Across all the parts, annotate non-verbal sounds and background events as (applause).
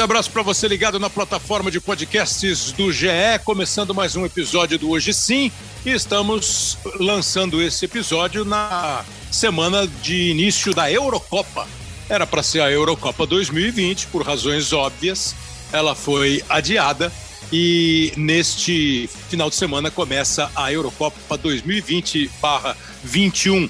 Grande abraço para você ligado na plataforma de podcasts do GE, começando mais um episódio do Hoje Sim. E estamos lançando esse episódio na semana de início da Eurocopa. Era para ser a Eurocopa 2020, por razões óbvias, ela foi adiada e neste final de semana começa a Eurocopa 2020/21,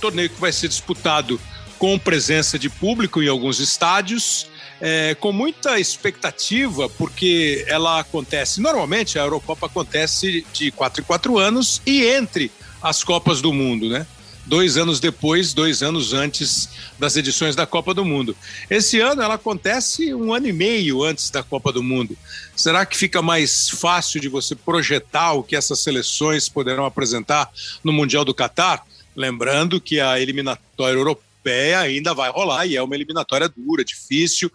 torneio que vai ser disputado com presença de público em alguns estádios é, com muita expectativa, porque ela acontece. Normalmente a Eurocopa acontece de quatro em quatro anos e entre as Copas do Mundo, né? Dois anos depois, dois anos antes das edições da Copa do Mundo. Esse ano ela acontece um ano e meio antes da Copa do Mundo. Será que fica mais fácil de você projetar o que essas seleções poderão apresentar no Mundial do Catar? Lembrando que a eliminatória europeia ainda vai rolar e é uma eliminatória dura, difícil,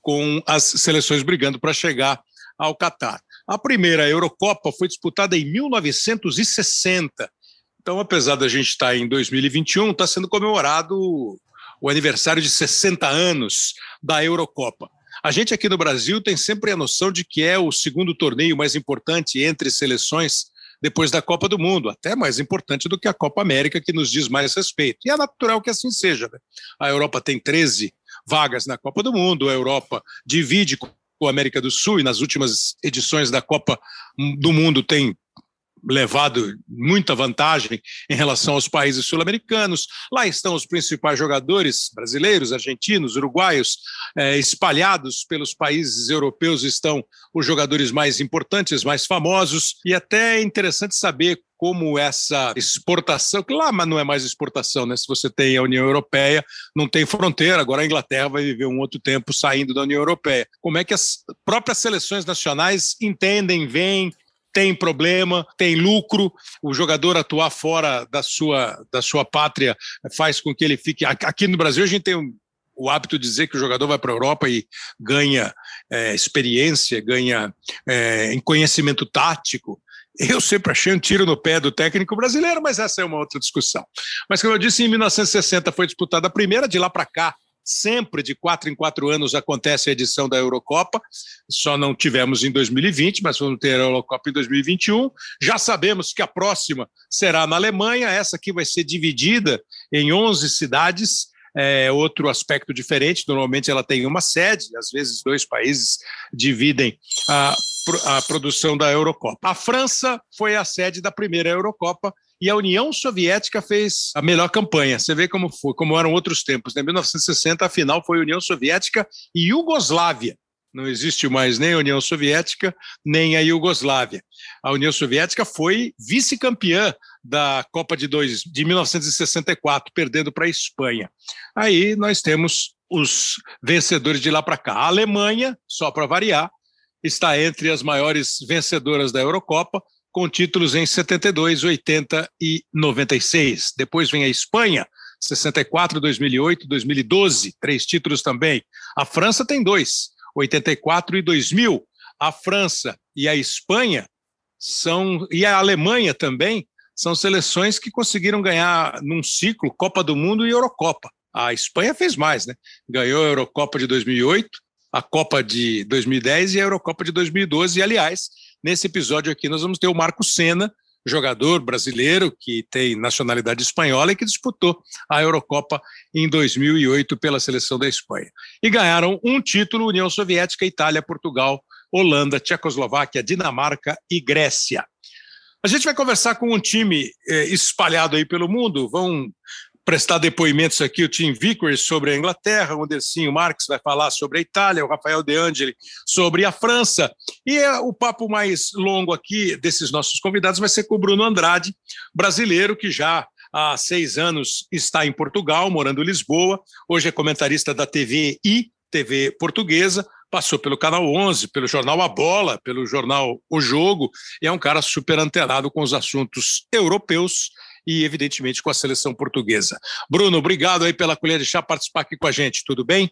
com as seleções brigando para chegar ao Catar. A primeira Eurocopa foi disputada em 1960. Então, apesar da gente estar em 2021, está sendo comemorado o aniversário de 60 anos da Eurocopa. A gente aqui no Brasil tem sempre a noção de que é o segundo torneio mais importante entre seleções depois da Copa do Mundo, até mais importante do que a Copa América, que nos diz mais respeito. E é natural que assim seja. Né? A Europa tem 13 vagas na Copa do Mundo. A Europa divide com a América do Sul e nas últimas edições da Copa do Mundo tem levado muita vantagem em relação aos países sul-americanos. Lá estão os principais jogadores brasileiros, argentinos, uruguaios, eh, espalhados pelos países europeus estão os jogadores mais importantes, mais famosos, e até é interessante saber como essa exportação, que lá não é mais exportação, né? Se você tem a União Europeia, não tem fronteira, agora a Inglaterra vai viver um outro tempo saindo da União Europeia. Como é que as próprias seleções nacionais entendem, veem tem problema, tem lucro, o jogador atuar fora da sua, da sua pátria faz com que ele fique. Aqui no Brasil, a gente tem o hábito de dizer que o jogador vai para a Europa e ganha é, experiência, ganha é, conhecimento tático. Eu sempre achei um tiro no pé do técnico brasileiro, mas essa é uma outra discussão. Mas, como eu disse, em 1960 foi disputada a primeira, de lá para cá Sempre de quatro em quatro anos acontece a edição da Eurocopa, só não tivemos em 2020, mas vamos ter a Eurocopa em 2021. Já sabemos que a próxima será na Alemanha, essa aqui vai ser dividida em 11 cidades. É outro aspecto diferente, normalmente ela tem uma sede, às vezes dois países dividem a, a produção da Eurocopa. A França foi a sede da primeira Eurocopa e a União Soviética fez a melhor campanha. Você vê como foi, como eram outros tempos. Né? Em 1960, a final foi União Soviética e Iugoslávia. Não existe mais nem a União Soviética, nem a Iugoslávia. A União Soviética foi vice-campeã da Copa de, dois, de 1964, perdendo para a Espanha. Aí nós temos os vencedores de lá para cá. A Alemanha, só para variar, está entre as maiores vencedoras da Eurocopa, com títulos em 72, 80 e 96. Depois vem a Espanha, 64, 2008, 2012, três títulos também. A França tem dois, 84 e 2000. A França e a Espanha são e a Alemanha também são seleções que conseguiram ganhar num ciclo Copa do Mundo e Eurocopa. A Espanha fez mais, né? Ganhou a Eurocopa de 2008, a Copa de 2010 e a Eurocopa de 2012. E, aliás, Nesse episódio aqui, nós vamos ter o Marco Senna, jogador brasileiro que tem nacionalidade espanhola e que disputou a Eurocopa em 2008 pela seleção da Espanha. E ganharam um título: União Soviética, Itália, Portugal, Holanda, Tchecoslováquia, Dinamarca e Grécia. A gente vai conversar com um time eh, espalhado aí pelo mundo. Vão prestar depoimentos aqui o Tim Vickers sobre a Inglaterra, o Andercinho Marques vai falar sobre a Itália, o Rafael De Angeli sobre a França. E é, o papo mais longo aqui desses nossos convidados vai ser com o Bruno Andrade, brasileiro que já há seis anos está em Portugal, morando em Lisboa. Hoje é comentarista da TV e TV portuguesa, passou pelo Canal 11, pelo jornal A Bola, pelo jornal O Jogo, e é um cara super antenado com os assuntos europeus e, evidentemente, com a seleção portuguesa. Bruno, obrigado aí pela colher de chá participar aqui com a gente, tudo bem?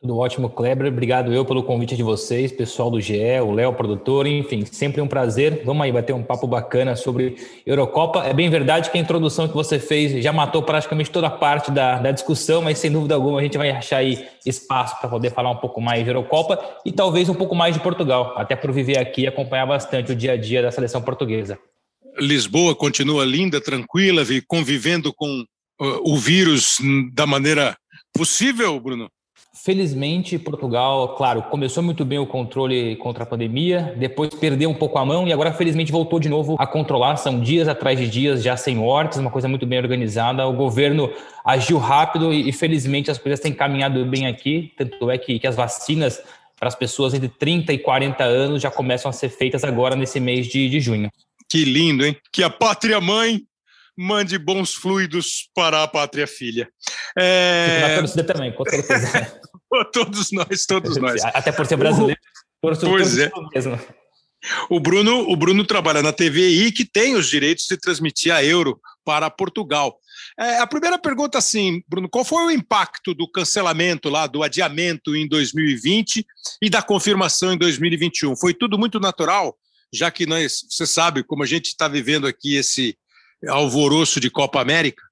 Tudo ótimo, Kleber. Obrigado eu pelo convite de vocês, pessoal do GE, o Léo, produtor, enfim, sempre um prazer. Vamos aí bater um papo bacana sobre Eurocopa. É bem verdade que a introdução que você fez já matou praticamente toda a parte da, da discussão, mas sem dúvida alguma a gente vai achar aí espaço para poder falar um pouco mais de Eurocopa e talvez um pouco mais de Portugal, até por viver aqui e acompanhar bastante o dia a dia da seleção portuguesa. Lisboa continua linda, tranquila, convivendo com uh, o vírus da maneira possível, Bruno? Felizmente, Portugal, claro, começou muito bem o controle contra a pandemia, depois perdeu um pouco a mão e agora, felizmente, voltou de novo a controlar. São dias atrás de dias, já sem mortes, uma coisa muito bem organizada. O governo agiu rápido e, felizmente, as coisas têm caminhado bem aqui. Tanto é que, que as vacinas para as pessoas entre 30 e 40 anos já começam a ser feitas agora nesse mês de, de junho. Que lindo, hein? Que a pátria mãe mande bons fluidos para a pátria filha. É... Na torcida também, com certeza. (laughs) todos nós, todos (laughs) nós. Até por ser brasileiro. Por pois é. Mesmo. O Bruno, o Bruno trabalha na TVI que tem os direitos de transmitir a Euro para Portugal. É, a primeira pergunta, assim, Bruno, qual foi o impacto do cancelamento lá, do adiamento em 2020 e da confirmação em 2021? Foi tudo muito natural, já que nós, você sabe, como a gente está vivendo aqui esse alvoroço de Copa América?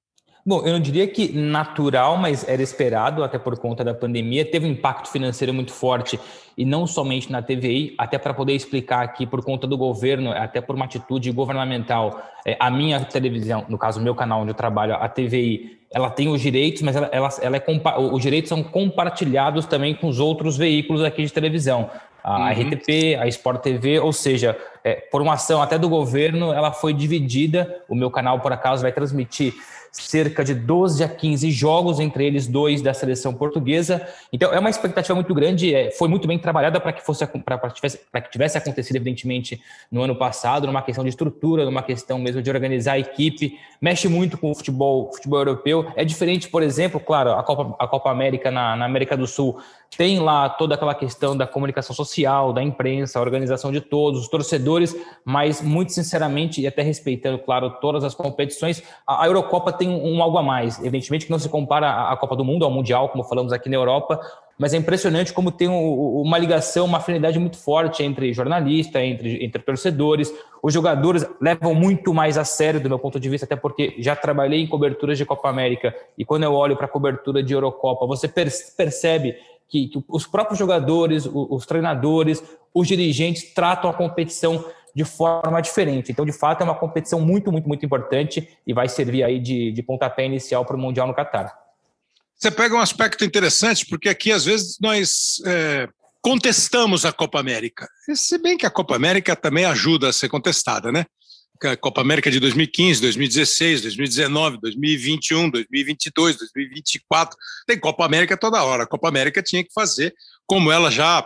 Bom, eu não diria que natural, mas era esperado, até por conta da pandemia. Teve um impacto financeiro muito forte, e não somente na TVI, até para poder explicar aqui, por conta do governo, até por uma atitude governamental. É, a minha televisão, no caso, o meu canal onde eu trabalho, a TVI, ela tem os direitos, mas ela, ela, ela é, os direitos são compartilhados também com os outros veículos aqui de televisão a uhum. RTP, a Sport TV, ou seja, é, por uma ação até do governo, ela foi dividida. O meu canal, por acaso, vai transmitir cerca de 12 a 15 jogos, entre eles dois da seleção portuguesa. Então, é uma expectativa muito grande, é, foi muito bem trabalhada para que fosse para tivesse, que tivesse acontecido, evidentemente, no ano passado, numa questão de estrutura, numa questão mesmo de organizar a equipe. Mexe muito com o futebol, futebol europeu. É diferente, por exemplo, claro, a Copa, a Copa América na, na América do Sul tem lá toda aquela questão da comunicação social, da imprensa, a organização de todos, os torcedores, mas muito sinceramente, e até respeitando, claro, todas as competições, a Eurocopa tem um, algo a mais. Evidentemente que não se compara à Copa do Mundo, ao Mundial, como falamos aqui na Europa, mas é impressionante como tem uma ligação, uma afinidade muito forte entre jornalista, entre, entre torcedores. Os jogadores levam muito mais a sério, do meu ponto de vista, até porque já trabalhei em coberturas de Copa América e quando eu olho para a cobertura de Eurocopa, você percebe que, que os próprios jogadores, os, os treinadores, os dirigentes tratam a competição de forma diferente. Então, de fato, é uma competição muito, muito, muito importante e vai servir aí de, de pontapé inicial para o Mundial no Catar. Você pega um aspecto interessante, porque aqui, às vezes, nós é, contestamos a Copa América. Se bem que a Copa América também ajuda a ser contestada, né? A Copa América de 2015, 2016, 2019, 2021, 2022, 2024. Tem Copa América toda hora. A Copa América tinha que fazer como ela já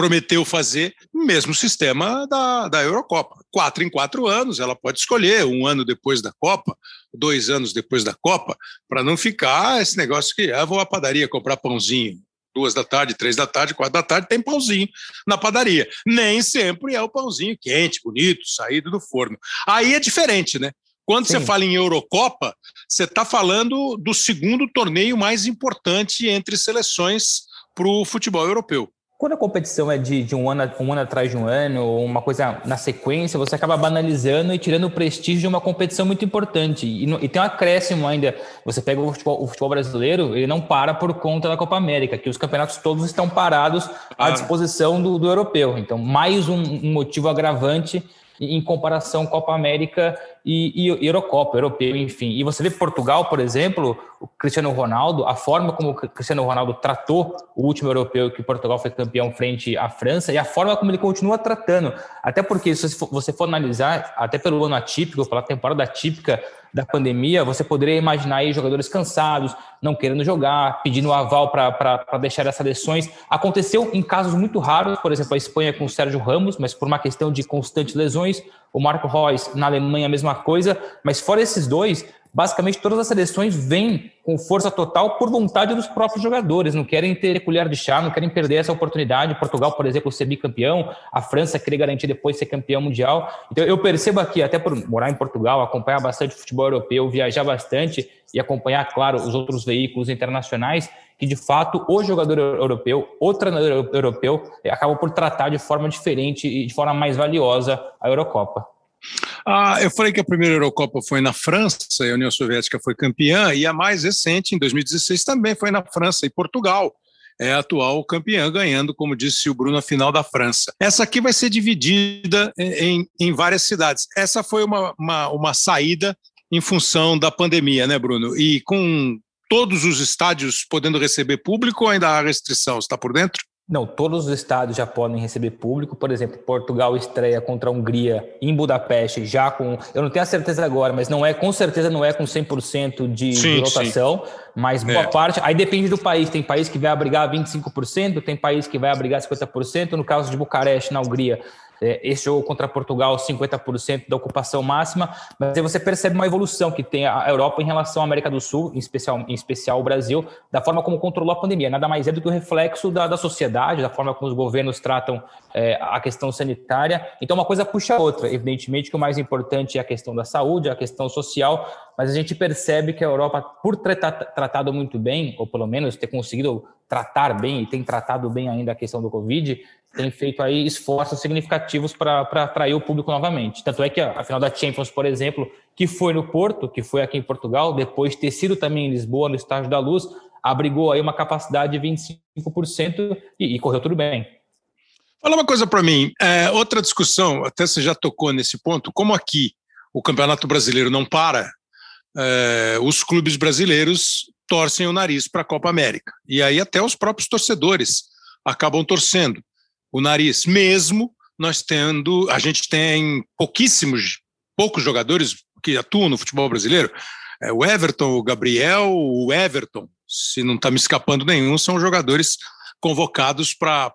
prometeu fazer, o mesmo sistema da, da Eurocopa. Quatro em quatro anos, ela pode escolher, um ano depois da Copa, dois anos depois da Copa, para não ficar esse negócio que ah, vou à padaria comprar pãozinho duas da tarde, três da tarde, quatro da tarde, tem pãozinho na padaria. Nem sempre é o pãozinho quente, bonito, saído do forno. Aí é diferente, né? Quando Sim. você fala em Eurocopa, você está falando do segundo torneio mais importante entre seleções para o futebol europeu. Quando a competição é de, de um, ano, um ano atrás de um ano, ou uma coisa na sequência, você acaba banalizando e tirando o prestígio de uma competição muito importante. E, e tem um acréscimo ainda. Você pega o futebol, o futebol, brasileiro, ele não para por conta da Copa América, que os campeonatos todos estão parados à ah. disposição do, do europeu. Então, mais um, um motivo agravante em comparação Copa América e, e, Eurocopa, europeu, enfim. E você vê Portugal, por exemplo, o Cristiano Ronaldo, a forma como o Cristiano Ronaldo tratou o último europeu que Portugal foi campeão frente à França e a forma como ele continua tratando. Até porque, se você for analisar, até pelo ano atípico, pela temporada atípica da pandemia, você poderia imaginar aí jogadores cansados, não querendo jogar, pedindo aval para deixar as seleções. Aconteceu em casos muito raros, por exemplo, a Espanha com o Sérgio Ramos, mas por uma questão de constantes lesões. O Marco Reus na Alemanha, a mesma coisa. Mas fora esses dois, basicamente todas as seleções vêm com força total por vontade dos próprios jogadores, não querem ter colher de chá, não querem perder essa oportunidade. Portugal, por exemplo, ser bicampeão, a França querer garantir depois ser campeão mundial. Então eu percebo aqui, até por morar em Portugal, acompanhar bastante futebol europeu, viajar bastante e acompanhar, claro, os outros veículos internacionais, que de fato o jogador europeu, o treinador europeu, acaba por tratar de forma diferente e de forma mais valiosa a Eurocopa. Ah, eu falei que a primeira Eurocopa foi na França, a União Soviética foi campeã, e a mais recente, em 2016, também foi na França e Portugal é a atual campeã, ganhando, como disse o Bruno, a final da França. Essa aqui vai ser dividida em, em várias cidades. Essa foi uma, uma, uma saída em função da pandemia, né, Bruno? E com todos os estádios podendo receber público ou ainda há restrição? Está por dentro? Não, todos os estados já podem receber público. Por exemplo, Portugal estreia contra a Hungria em Budapeste, já com. Eu não tenho a certeza agora, mas não é, com certeza não é com 100% de, sim, de lotação, sim. mas boa é. parte. Aí depende do país. Tem país que vai abrigar 25%, tem país que vai abrigar 50%. No caso de Bucareste, na Hungria, esse jogo contra Portugal, 50% da ocupação máxima, mas aí você percebe uma evolução que tem a Europa em relação à América do Sul, em especial, em especial o Brasil, da forma como controlou a pandemia. Nada mais é do que o reflexo da, da sociedade, da forma como os governos tratam é, a questão sanitária. Então, uma coisa puxa a outra. Evidentemente que o mais importante é a questão da saúde, a questão social, mas a gente percebe que a Europa, por ter tratado muito bem, ou pelo menos ter conseguido tratar bem e tem tratado bem ainda a questão do Covid, tem feito aí esforços significativos para atrair o público novamente. Tanto é que a, a, final da Champions, por exemplo, que foi no Porto, que foi aqui em Portugal, depois de ter sido também em Lisboa, no Estádio da Luz, abrigou aí uma capacidade de 25% e, e correu tudo bem. Fala uma coisa para mim, é, outra discussão, até você já tocou nesse ponto, como aqui o Campeonato Brasileiro não para, é, os clubes brasileiros torcem o nariz para a Copa América. E aí até os próprios torcedores acabam torcendo o nariz, mesmo nós tendo, a gente tem pouquíssimos, poucos jogadores que atuam no futebol brasileiro. É, o Everton, o Gabriel, o Everton, se não está me escapando nenhum, são jogadores convocados para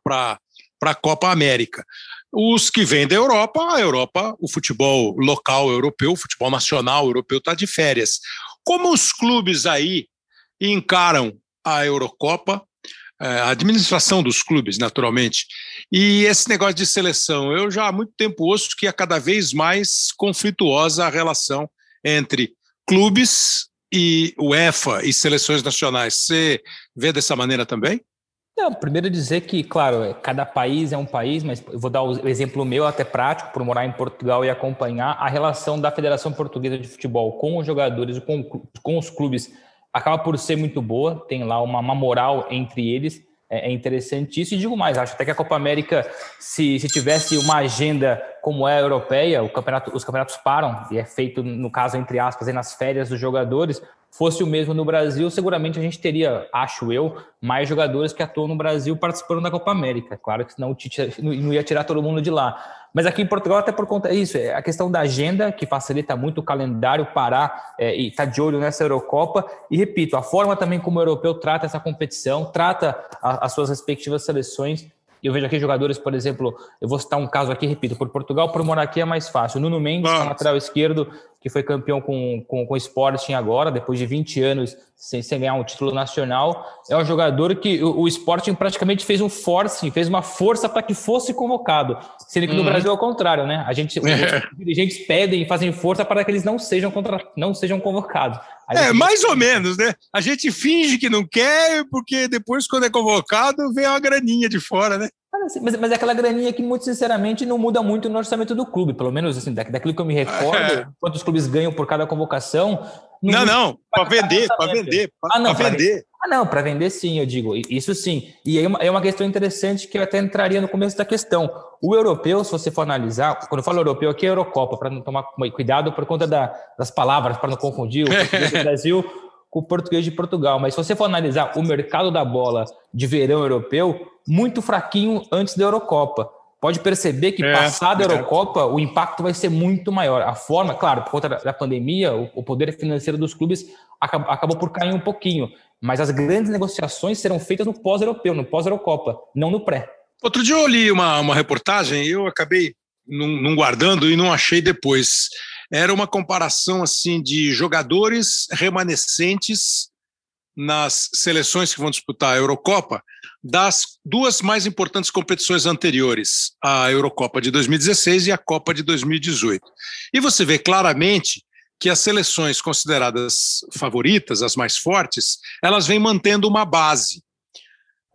a Copa América. Os que vêm da Europa, a Europa, o futebol local europeu, o futebol nacional europeu está de férias. Como os clubes aí encaram a Eurocopa a administração dos clubes, naturalmente. E esse negócio de seleção, eu já há muito tempo ouço que é cada vez mais conflituosa a relação entre clubes e UEFA e seleções nacionais. Você vê dessa maneira também? Não, primeiro dizer que, claro, é, cada país é um país, mas eu vou dar o exemplo meu, até prático, por morar em Portugal e acompanhar a relação da Federação Portuguesa de Futebol com os jogadores, com, com os clubes acaba por ser muito boa, tem lá uma, uma moral entre eles, é, é interessante isso. E digo mais, acho até que a Copa América, se, se tivesse uma agenda como é a europeia, campeonato, os campeonatos param, e é feito, no caso, entre aspas, nas férias dos jogadores, fosse o mesmo no Brasil, seguramente a gente teria, acho eu, mais jogadores que atuam no Brasil participando da Copa América. Claro que senão o Tite (laughs) não ia tirar todo mundo de lá. Mas aqui em Portugal, até por conta disso, é a questão da agenda, que facilita muito o calendário parar é, e estar tá de olho nessa Eurocopa. E repito, a forma também como o europeu trata essa competição, trata a, as suas respectivas seleções. Eu vejo aqui jogadores, por exemplo, eu vou citar um caso aqui, repito, por Portugal, por morar aqui é mais fácil. Nuno Mendes, lateral esquerdo, que foi campeão com, com, com o Sporting agora, depois de 20 anos sem, sem ganhar um título nacional. É um jogador que o, o Sporting praticamente fez um forcing, fez uma força para que fosse convocado. Sendo que no uhum. Brasil é o contrário, né? A gente, os (laughs) dirigentes pedem e fazem força para que eles não sejam, contra, não sejam convocados. é, mais ou menos, né? A gente finge que não quer, porque depois, quando é convocado, vem uma graninha de fora, né? Assim, mas, mas é aquela graninha que, muito sinceramente, não muda muito no orçamento do clube, pelo menos assim, daquilo que eu me recordo, é. quantos clubes ganham por cada convocação. Não, não, para vender, para vender, para ah, vender. Ah, não, para vender sim, eu digo, isso sim. E aí é uma questão interessante que eu até entraria no começo da questão. O europeu, se você for analisar, quando eu falo europeu aqui é Eurocopa, para não tomar cuidado por conta da, das palavras, para não confundir o (laughs) Brasil com o português de Portugal. Mas se você for analisar o mercado da bola de verão europeu, muito fraquinho antes da Eurocopa. Pode perceber que, é, passada a Eurocopa, o impacto vai ser muito maior. A forma, claro, por conta da pandemia, o, poder financeiro dos clubes acabou, acabou por cair um pouquinho. Mas as grandes negociações serão feitas no pós-europeu, no pós-Eurocopa, não no pré. Outro dia eu li uma, uma reportagem e eu acabei não, não guardando e não achei depois. Era uma comparação assim de jogadores remanescentes nas seleções que vão disputar a Eurocopa das duas mais importantes competições anteriores, a Eurocopa de 2016 e a Copa de 2018. E você vê claramente que as seleções consideradas favoritas, as mais fortes, elas vêm mantendo uma base.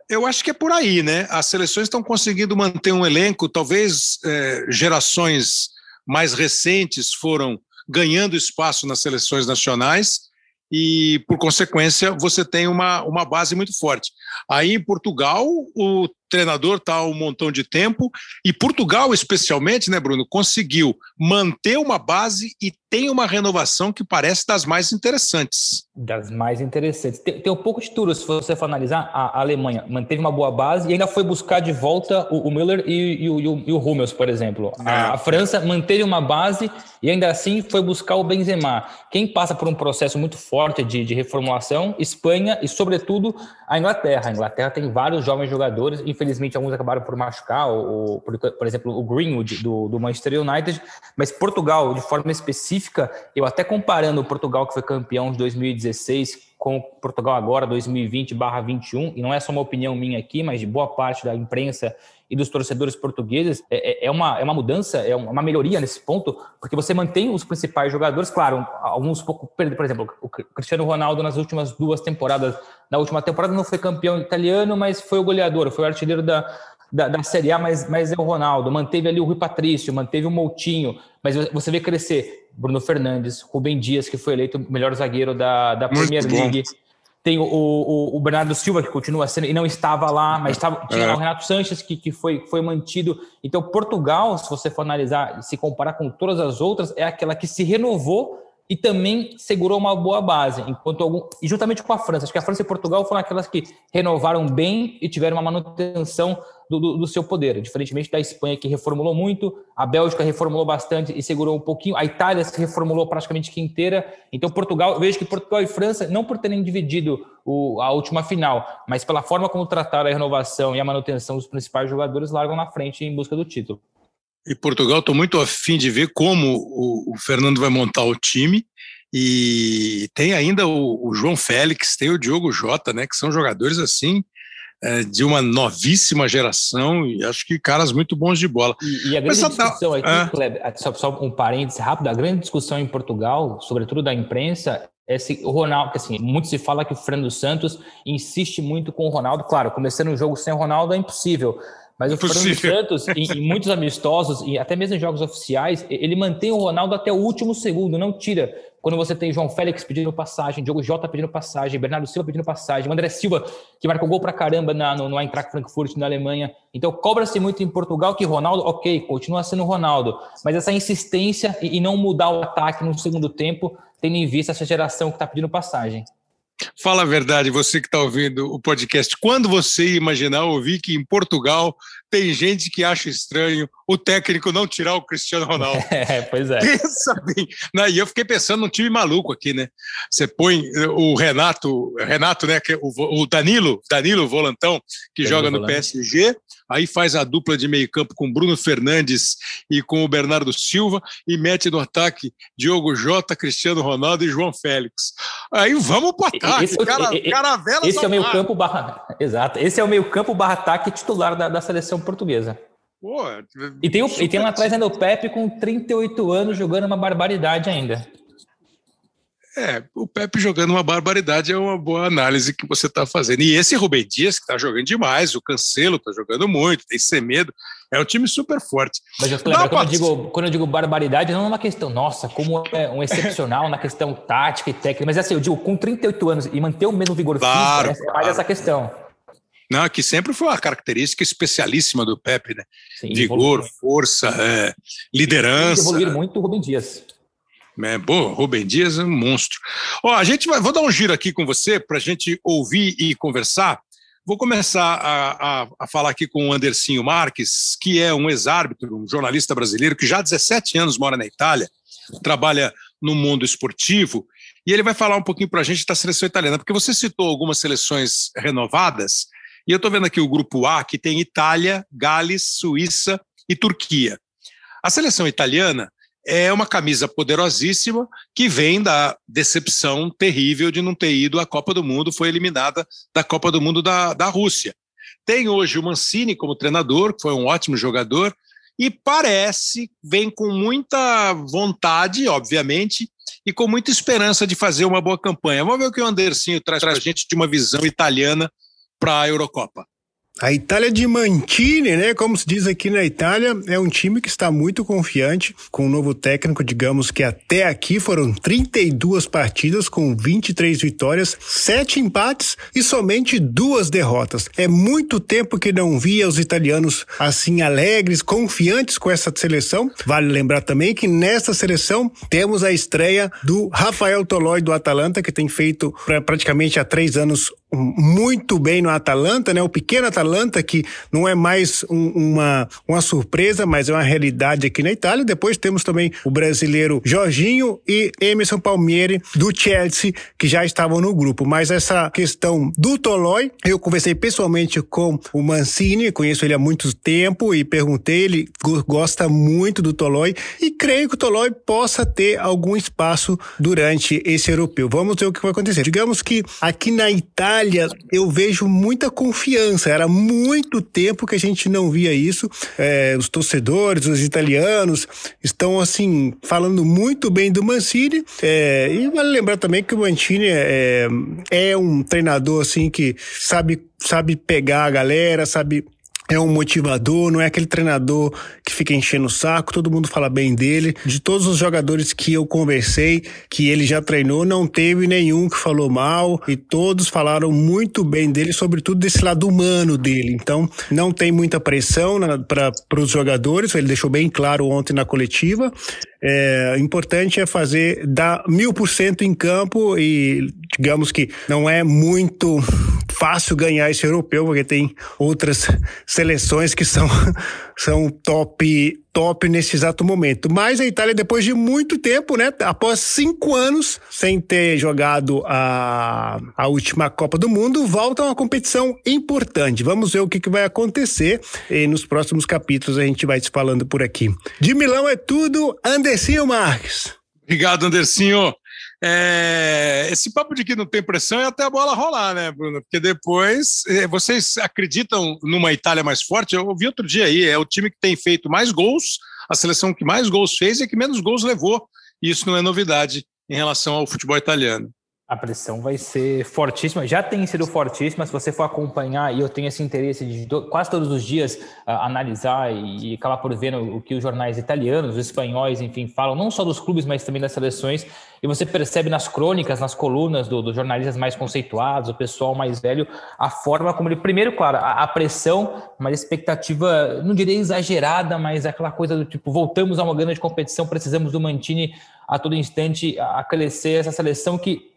Eu acho que é por aí, né? As seleções estão conseguindo manter um elenco, talvez é, gerações mais recentes foram ganhando espaço nas seleções nacionais e, por consequência, você tem uma, uma base muito forte. Aí em Portugal, o treinador está um montão de tempo e Portugal, especialmente, né, Bruno, conseguiu manter uma base e tem uma renovação que parece das mais interessantes. Das mais interessantes. Tem, tem um pouco de tudo, se você for analisar, a Alemanha manteve uma boa base e ainda foi buscar de volta o, o Müller e, e, o, e o Hummels, por exemplo. É. A, a França manteve uma base e ainda assim foi buscar o Benzema. Quem passa por um processo muito forte de, de reformulação, Espanha e, sobretudo, a Inglaterra. A Inglaterra tem vários jovens jogadores, infelizmente alguns acabaram por machucar, ou, por, por, exemplo, o Greenwood do, do, Manchester United, mas Portugal, de forma específica, eu até comparando o Portugal que foi campeão de 2016 com Portugal agora, 2020/21, e não é só uma opinião minha aqui, mas de boa parte da imprensa e dos torcedores portugueses, é, é, é, uma, é uma mudança, é uma melhoria nesse ponto, porque você mantém os principais jogadores, claro, alguns pouco perdidos, por exemplo, o Cristiano Ronaldo nas últimas duas temporadas, na última temporada não foi campeão italiano, mas foi o goleador, foi o artilheiro da, da, da Série A, mas, mas é o Ronaldo, manteve ali o Rui Patrício, manteve o Moutinho, mas você vê crescer Bruno Fernandes, Rubem Dias, que foi eleito o melhor zagueiro da, da Premier League, tem o, o, o, Bernardo Silva, que continua sendo, e não estava lá, mas estava, tinha é. o Renato Sanches, que, que foi, foi mantido. Então, Portugal, se você for analisar e se comparar com todas as outras, é aquela que se renovou e também segurou uma boa base, enquanto algum, e juntamente com a França, acho que a França e Portugal foram aquelas que renovaram bem e tiveram uma manutenção do, do, do, seu poder, diferentemente da Espanha que reformulou muito, a Bélgica reformulou bastante e segurou um pouquinho, a Itália se reformulou praticamente que inteira, então Portugal, vejo que Portugal e França, não por terem dividido o, a última final, mas pela forma como trataram a renovação e a manutenção dos principais jogadores, largam na frente em busca do título. E Portugal, estou muito afim de ver como o, o, Fernando vai montar o time. E tem ainda o, o, João Félix, tem o Diogo Jota, né? Que são jogadores assim é, de uma novíssima geração e acho que caras muito bons de bola. E, e a grande Mas, discussão aqui, é... Kleber, só, só, um parêntese rápido, a grande discussão em Portugal, sobretudo da imprensa, é se o Ronaldo, assim, muito se fala que o Fernando Santos insiste muito com o Ronaldo. Claro, começando o jogo sem o Ronaldo é impossível. Mas o Fernando Santos, em, em, muitos amistosos, e até mesmo em jogos oficiais, ele mantém o Ronaldo até o último segundo, não tira. Quando você tem João Félix pedindo passagem, Diogo Jota pedindo passagem, Bernardo Silva pedindo passagem, André Silva, que marcou gol pra caramba na, no, no Eintracht Frankfurt, na Alemanha. Então, cobra-se muito em Portugal que Ronaldo, ok, continua sendo Ronaldo, mas essa insistência e, e não mudar o ataque no segundo tempo, tendo em vista essa geração que está pedindo passagem. Fala a verdade, você que está ouvindo o podcast. Quando você imaginar ouvir que em Portugal tem gente que acha estranho o técnico não tirar o Cristiano Ronaldo? (laughs) É, pois é. Pensa bem. E eu fiquei pensando num time maluco aqui, né? Você põe o Renato, Renato, né? É o Danilo, Danilo Volantão, que Danilo joga no Volante. PSG, aí faz a dupla de meio campo com Bruno Fernandes e com o Bernardo Silva e mete no ataque Diogo Jota, Cristiano Ronaldo e João Félix. Aí vamos para ataque, esse, cara, esse, caravela esse é o meio campo barra, exato, esse é o meio campo barra ataque titular da, da seleção portuguesa. Pô, e, tem o, e tem lá atrás ainda o Pepe com 38 anos jogando uma barbaridade ainda. É, o Pepe jogando uma barbaridade é uma boa análise que você está fazendo. E esse Rubem Dias, que está jogando demais, o Cancelo está jogando muito, tem Semedo, é um time super forte. Mas eu lembro, quando, eu digo, quando eu digo barbaridade, não é uma questão, nossa, como é um excepcional na questão tática e técnica, mas é assim, eu digo, com 38 anos e manter o mesmo vigor claro, físico, é mais claro. essa questão. Não, que sempre foi uma característica especialíssima do Pepe, né? Sim, Vigor, força, é, liderança. Evoluir muito o Rubem Dias. É, boa, Rubem Dias é um monstro. Ó, a gente vai, vou dar um giro aqui com você para a gente ouvir e conversar. Vou começar a, a, a, falar aqui com o Andercinho Marques, que é um ex-árbitro, um jornalista brasileiro que já há 17 anos mora na Itália, trabalha no mundo esportivo, e ele vai falar um pouquinho para a gente da seleção italiana, porque você citou algumas seleções renovadas, e eu estou vendo aqui o grupo A, que tem Itália, Gales, Suíça e Turquia. A seleção italiana é uma camisa poderosíssima que vem da decepção terrível de não ter ido à Copa do Mundo, foi eliminada da Copa do Mundo da, da Rússia. Tem hoje o Mancini como treinador, que foi um ótimo jogador, e parece, vem com muita vontade, obviamente, e com muita esperança de fazer uma boa campanha. Vamos ver o que o Andercinho traz para a gente de uma visão italiana para a Eurocopa. A Itália de Mantini, né? Como se diz aqui na Itália, é um time que está muito confiante com o um novo técnico. Digamos que até aqui foram 32 partidas com 23 vitórias, 7 empates e somente duas derrotas. É muito tempo que não via os italianos assim alegres, confiantes com essa seleção. Vale lembrar também que nessa seleção temos a estreia do Rafael Toloi do Atalanta, que tem feito praticamente há três anos muito bem no Atalanta, né? O pequeno Atalanta que não é mais um, uma, uma surpresa, mas é uma realidade aqui na Itália. Depois temos também o brasileiro Jorginho e Emerson Palmieri do Chelsea que já estavam no grupo. Mas essa questão do Tolói, eu conversei pessoalmente com o Mancini, conheço ele há muito tempo e perguntei, ele gosta muito do Tolói e creio que o Tolói possa ter algum espaço durante esse europeu. Vamos ver o que vai acontecer. Digamos que aqui na Itália Itália, eu vejo muita confiança. Era muito tempo que a gente não via isso. É, os torcedores, os italianos, estão assim falando muito bem do Mancini. É, e vale lembrar também que o Mancini é, é um treinador assim que sabe sabe pegar a galera, sabe é um motivador, não é aquele treinador que fica enchendo o saco, todo mundo fala bem dele. De todos os jogadores que eu conversei, que ele já treinou, não teve nenhum que falou mal e todos falaram muito bem dele, sobretudo desse lado humano dele. Então, não tem muita pressão para os jogadores, ele deixou bem claro ontem na coletiva. É, importante é fazer dar mil por cento em campo e digamos que não é muito fácil ganhar esse europeu, porque tem outras seleções que são, (laughs) são top top nesse exato momento. Mas a Itália, depois de muito tempo, né, após cinco anos sem ter jogado a, a última Copa do Mundo, volta a uma competição importante. Vamos ver o que, que vai acontecer e nos próximos capítulos a gente vai te falando por aqui. De Milão é tudo, Andercinho Marques. Obrigado, Andercinho. É, esse papo de que não tem pressão é até a bola rolar, né, Bruno? Porque depois é, vocês acreditam numa Itália mais forte? Eu ouvi outro dia aí, é o time que tem feito mais gols, a seleção que mais gols fez e que menos gols levou. E isso não é novidade em relação ao futebol italiano. A pressão vai ser fortíssima, já tem sido fortíssima. Se você for acompanhar, e eu tenho esse interesse de quase todos os dias uh, analisar e, e acabar por ver o que os jornais italianos, os espanhóis, enfim, falam, não só dos clubes, mas também das seleções. E você percebe nas crônicas, nas colunas dos do jornalistas mais conceituados, o pessoal mais velho, a forma como ele. Primeiro, claro, a, a pressão, mas expectativa, não diria exagerada, mas aquela coisa do tipo: voltamos a uma grande competição, precisamos do Mantini a todo instante a crescer essa seleção que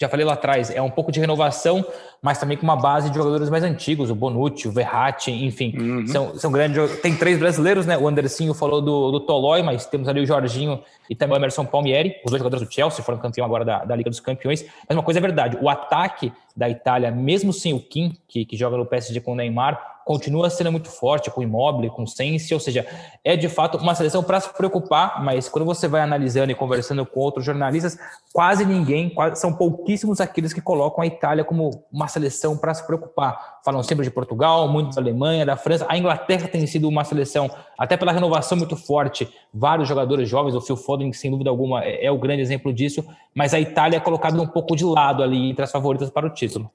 já falei lá atrás, é um pouco de renovação, mas também com uma base de jogadores mais antigos, o Bonucci, o Verratti, enfim, uhum. são, são grandes. Tem três brasileiros, né? O Andercinho falou do, do Tolói, mas temos ali o Jorginho e também o Emerson Palmieri, os dois jogadores do Chelsea, foram campeão agora da, da Liga dos Campeões. Mas uma coisa é verdade, o ataque da Itália, mesmo sem o Kim, que, que joga no PSG com o Neymar, continua sendo muito forte, com o Immobile, com o Sense, ou seja, é de fato uma seleção para se preocupar, mas quando você vai analisando e conversando com outros jornalistas, quase ninguém, quase, são pouquíssimos aqueles que colocam a Itália como uma seleção para se preocupar. Falam sempre de Portugal, muito da Alemanha, da França, a Inglaterra tem sido uma seleção, até pela renovação muito forte, vários jogadores jovens, o Phil Foden, sem dúvida alguma, é, é o grande exemplo disso, mas a Itália é colocada um pouco de lado ali entre as favoritas para o título.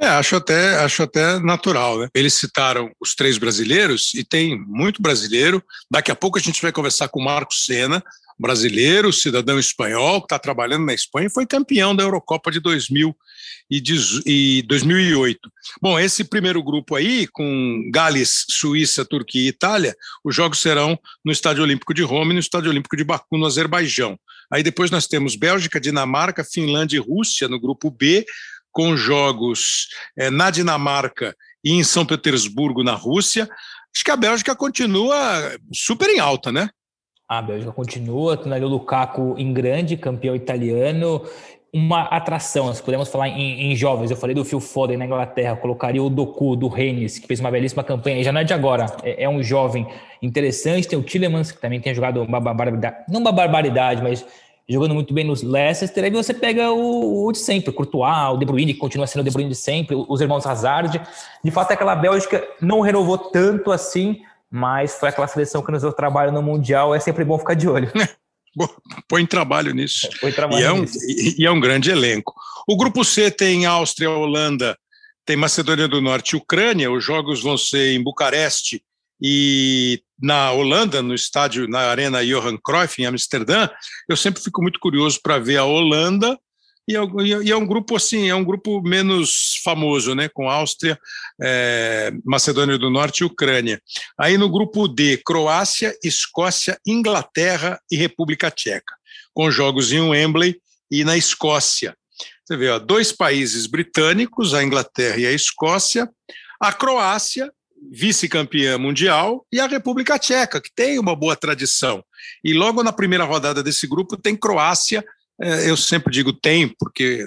É, acho até, acho até natural. Né? Eles citaram os três brasileiros e tem muito brasileiro. Daqui a pouco a gente vai conversar com o Marcos Senna, brasileiro, cidadão espanhol, que está trabalhando na Espanha e foi campeão da Eurocopa de 2000 e 2008. Bom, esse primeiro grupo aí, com Gales, Suíça, Turquia e Itália, os jogos serão no Estádio Olímpico de Roma e no Estádio Olímpico de Baku, no Azerbaijão. Aí depois nós temos Bélgica, Dinamarca, Finlândia e Rússia no grupo B, com jogos é, na Dinamarca e em São Petersburgo, na Rússia. Acho que a Bélgica continua super em alta, né? A Bélgica continua, tem ali o Lukaku em grande, campeão italiano, uma atração, se podemos falar em, em, jovens, eu falei do Phil Foden na Inglaterra, colocaria o Doku do Rennes, que fez uma belíssima campanha, e já não é de agora, é, é um jovem interessante, tem o Tillemans, que também tem jogado uma barbaridade, não uma barbaridade, mas jogando muito bem nos Leicester, aí você pega o, o de sempre, o Courtois, o De Bruyne, que continua sendo o De Bruyne de sempre, os irmãos Hazard. De fato, aquela Bélgica não renovou tanto assim, mas foi aquela seleção que nos deu trabalho no Mundial, é sempre bom ficar de olho. (laughs) Põe trabalho nisso. É, põe trabalho e, é um, nisso. e é um grande elenco. O grupo C tem Áustria, Holanda, tem Macedônia do Norte e Ucrânia. Os jogos vão ser em Bucareste e na Holanda, no estádio, na Arena Johan Cruyff, em Amsterdã. Eu sempre fico muito curioso para ver a Holanda e é, e é, um grupo assim, é um grupo menos famoso, né? Com Áustria, é, Macedônia do Norte e Ucrânia. Aí no grupo D, Croácia, Escócia, Inglaterra e República Tcheca, com jogos em Wembley e na Escócia. Você vê, ó, dois países britânicos, a Inglaterra e a Escócia, a Croácia, vice-campeã mundial, e a República Tcheca, que tem uma boa tradição. E logo na primeira rodada desse grupo tem Croácia, é, eu sempre digo tem, porque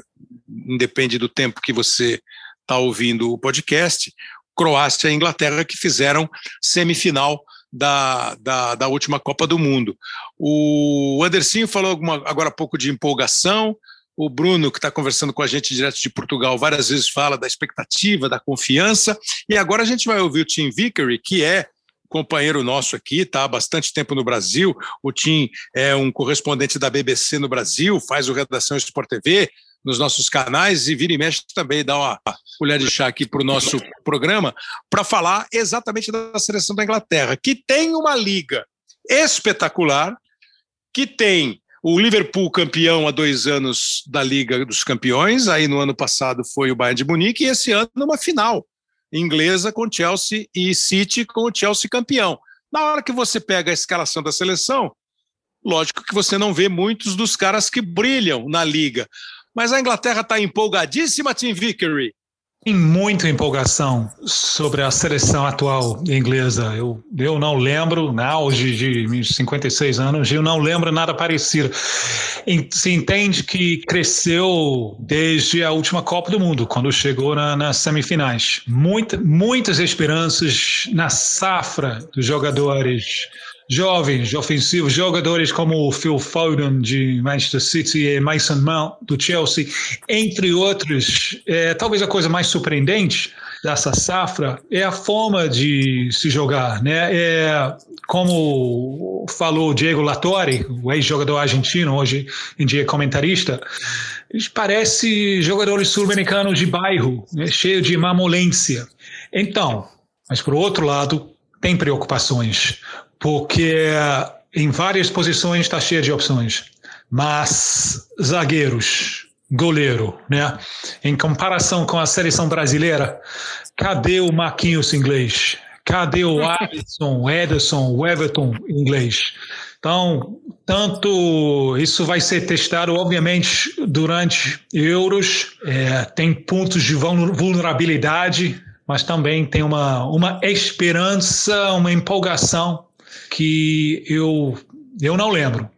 independe do tempo que você está ouvindo o podcast, Croácia e Inglaterra que fizeram semifinal da, da, da última Copa do Mundo. O Andercinho falou alguma, agora há pouco de empolgação, o Bruno, que está conversando com a gente direto de Portugal, várias vezes fala da expectativa, da confiança. E agora a gente vai ouvir o Tim Vickery, que é companheiro nosso aqui, está há bastante tempo no Brasil. O Tim é um correspondente da BBC no Brasil, faz o Redação Sport TV nos nossos canais e vira e mexe também, dá uma colher de chá aqui para o nosso programa, para falar exatamente da seleção da Inglaterra, que tem uma liga espetacular, que tem o Liverpool campeão há dois anos da Liga dos Campeões, aí no ano passado foi o Bayern de Munique, e esse ano uma final inglesa com Chelsea e City com o Chelsea campeão. Na hora que você pega a escalação da seleção, lógico que você não vê muitos dos caras que brilham na liga. Mas a Inglaterra está empolgadíssima, Tim Vickery. Tem muita empolgação sobre a seleção atual inglesa. Eu, eu não lembro, na auge de meus 56 anos, eu não lembro nada parecido. Se entende que cresceu desde a última Copa do Mundo, quando chegou na, nas semifinais. Muita, muitas esperanças na safra dos jogadores jovens, ofensivos, jogadores como o Phil Foden de Manchester City e Mason Mount do Chelsea, entre outros. É, talvez a coisa mais surpreendente dessa safra é a forma de se jogar, né? É, como falou o Diego Latorre, o ex-jogador argentino, hoje em dia comentarista, eles parecem jogadores sul-americanos de bairro, né? cheio de mamolência. Então, mas por outro lado, tem preocupações porque em várias posições está cheia de opções, mas zagueiros, goleiro, né? Em comparação com a seleção brasileira, cadê o Marquinhos inglês? Cadê o (laughs) Alisson, o Ederson, o Everton inglês? Então, tanto isso vai ser testado, obviamente, durante Euros, é, tem pontos de vulnerabilidade, mas também tem uma, uma esperança, uma empolgação que eu, eu não lembro.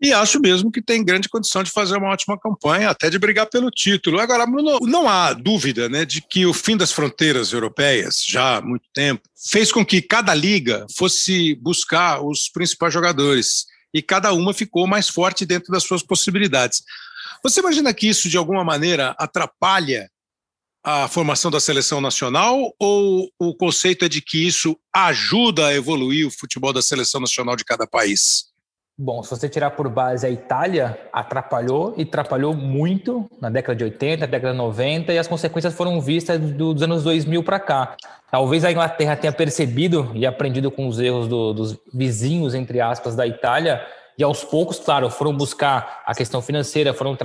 E acho mesmo que tem grande condição de fazer uma ótima campanha, até de brigar pelo título. Agora, Bruno, não há dúvida né, de que o fim das fronteiras europeias, já há muito tempo, fez com que cada liga fosse buscar os principais jogadores e cada uma ficou mais forte dentro das suas possibilidades. Você imagina que isso, de alguma maneira, atrapalha a formação da seleção nacional ou o conceito é de que isso ajuda a evoluir o futebol da seleção nacional de cada país? Bom, se você tirar por base a Itália, atrapalhou e atrapalhou muito na década de 80, década de 90 e as consequências foram vistas dos anos 2000 para cá. Talvez a Inglaterra tenha percebido e aprendido com os erros do, dos vizinhos, entre aspas, da Itália e aos poucos, claro, foram buscar a questão financeira, foram